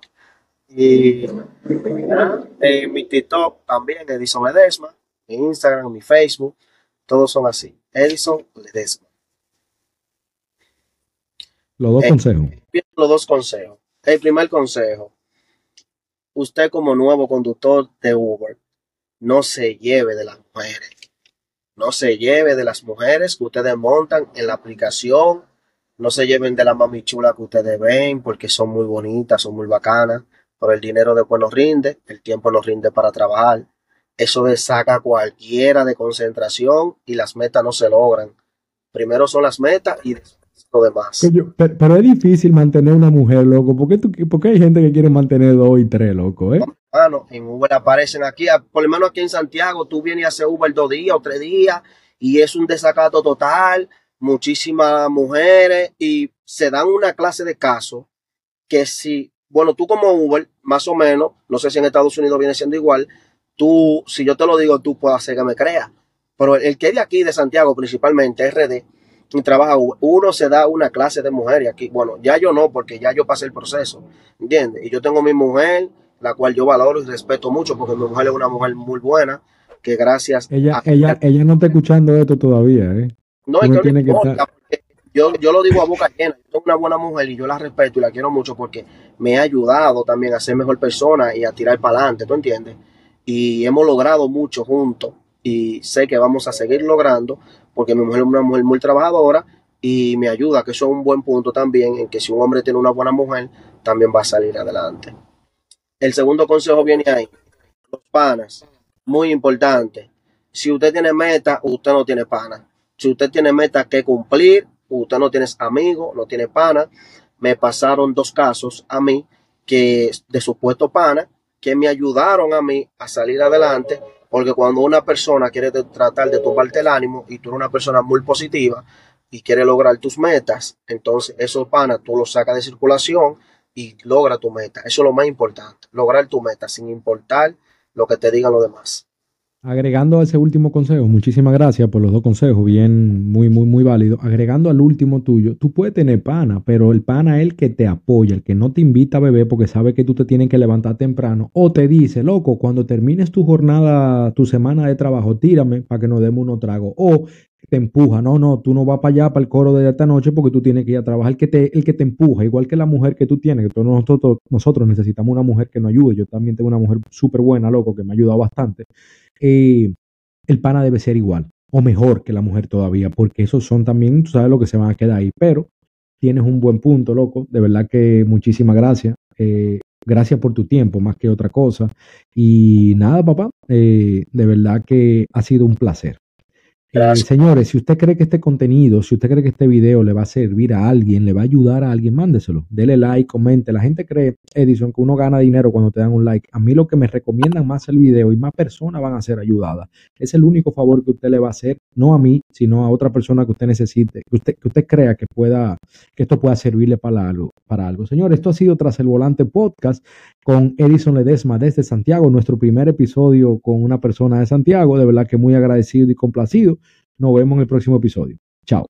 y en mi TikTok también, Edison Ledesma, mi Instagram, mi Facebook, todos son así. Edison Ledesma. Los dos eh, consejos. Los dos consejos. El primer consejo. Usted como nuevo conductor de Uber, no se lleve de las mujeres. No se lleve de las mujeres que ustedes montan en la aplicación. No se lleven de la mamichula que ustedes ven porque son muy bonitas, son muy bacanas. Pero el dinero después nos rinde, el tiempo nos rinde para trabajar. Eso de saca cualquiera de concentración y las metas no se logran. Primero son las metas y después lo demás. Pero, es difícil mantener una mujer, loco. ¿Por qué, hay gente que quiere mantener dos y tres, loco? Eh? en Uber aparecen aquí, por lo menos aquí en Santiago, tú vienes a hacer Uber dos días o tres días y es un desacato total. Muchísimas mujeres y se dan una clase de casos que si, bueno, tú como Uber, más o menos, no sé si en Estados Unidos viene siendo igual, tú, si yo te lo digo, tú puedes hacer que me creas. Pero el que es de aquí, de Santiago, principalmente RD, y trabaja, uno se da una clase de mujer y aquí, bueno, ya yo no, porque ya yo pasé el proceso, ¿entiendes? Y yo tengo mi mujer, la cual yo valoro y respeto mucho, porque mi mujer es una mujer muy buena, que gracias ella, ella, ella no está escuchando esto todavía, ¿eh? No, es que, no yo, yo lo digo a boca llena, yo soy una buena mujer y yo la respeto y la quiero mucho porque me ha ayudado también a ser mejor persona y a tirar para adelante, ¿tú entiendes? y hemos logrado mucho juntos y sé que vamos a seguir logrando porque mi mujer es una mujer muy trabajadora y me ayuda, que eso es un buen punto también en que si un hombre tiene una buena mujer, también va a salir adelante. El segundo consejo viene ahí. Los panas, muy importante. Si usted tiene meta, usted no tiene pana. Si usted tiene meta que cumplir, usted no tiene amigos, no tiene pana. Me pasaron dos casos a mí que de supuesto pana que me ayudaron a mí a salir adelante, porque cuando una persona quiere tratar de tumbarte el ánimo y tú eres una persona muy positiva, y quieres lograr tus metas, entonces esos panas tú los sacas de circulación y logra tu meta. Eso es lo más importante, lograr tu meta sin importar lo que te digan los demás. Agregando a ese último consejo, muchísimas gracias por los dos consejos, bien, muy, muy, muy válido. Agregando al último tuyo, tú puedes tener pana, pero el pana es el que te apoya, el que no te invita a beber porque sabe que tú te tienes que levantar temprano, o te dice, loco, cuando termines tu jornada, tu semana de trabajo, tírame para que nos demos unos tragos, o te empuja, no, no, tú no vas para allá, para el coro de esta noche porque tú tienes que ir a trabajar, el que te, el que te empuja, igual que la mujer que tú tienes, que todos nosotros, nosotros necesitamos una mujer que nos ayude, yo también tengo una mujer súper buena, loco, que me ha ayudado bastante. Eh, el pana debe ser igual o mejor que la mujer todavía, porque esos son también, tú sabes lo que se van a quedar ahí, pero tienes un buen punto, loco, de verdad que muchísimas gracias. Eh, gracias por tu tiempo, más que otra cosa. Y nada, papá, eh, de verdad que ha sido un placer. Señores, si usted cree que este contenido, si usted cree que este video le va a servir a alguien, le va a ayudar a alguien, mándeselo. Dele like, comente. La gente cree, Edison, que uno gana dinero cuando te dan un like. A mí lo que me recomiendan más el video y más personas van a ser ayudadas. Es el único favor que usted le va a hacer, no a mí, sino a otra persona que usted necesite, que usted, que usted crea que pueda, que esto pueda servirle para algo, para algo. Señores, esto ha sido Tras el Volante Podcast con Edison Ledesma desde Santiago, nuestro primer episodio con una persona de Santiago. De verdad que muy agradecido y complacido. Nos vemos en el próximo episodio. Chao.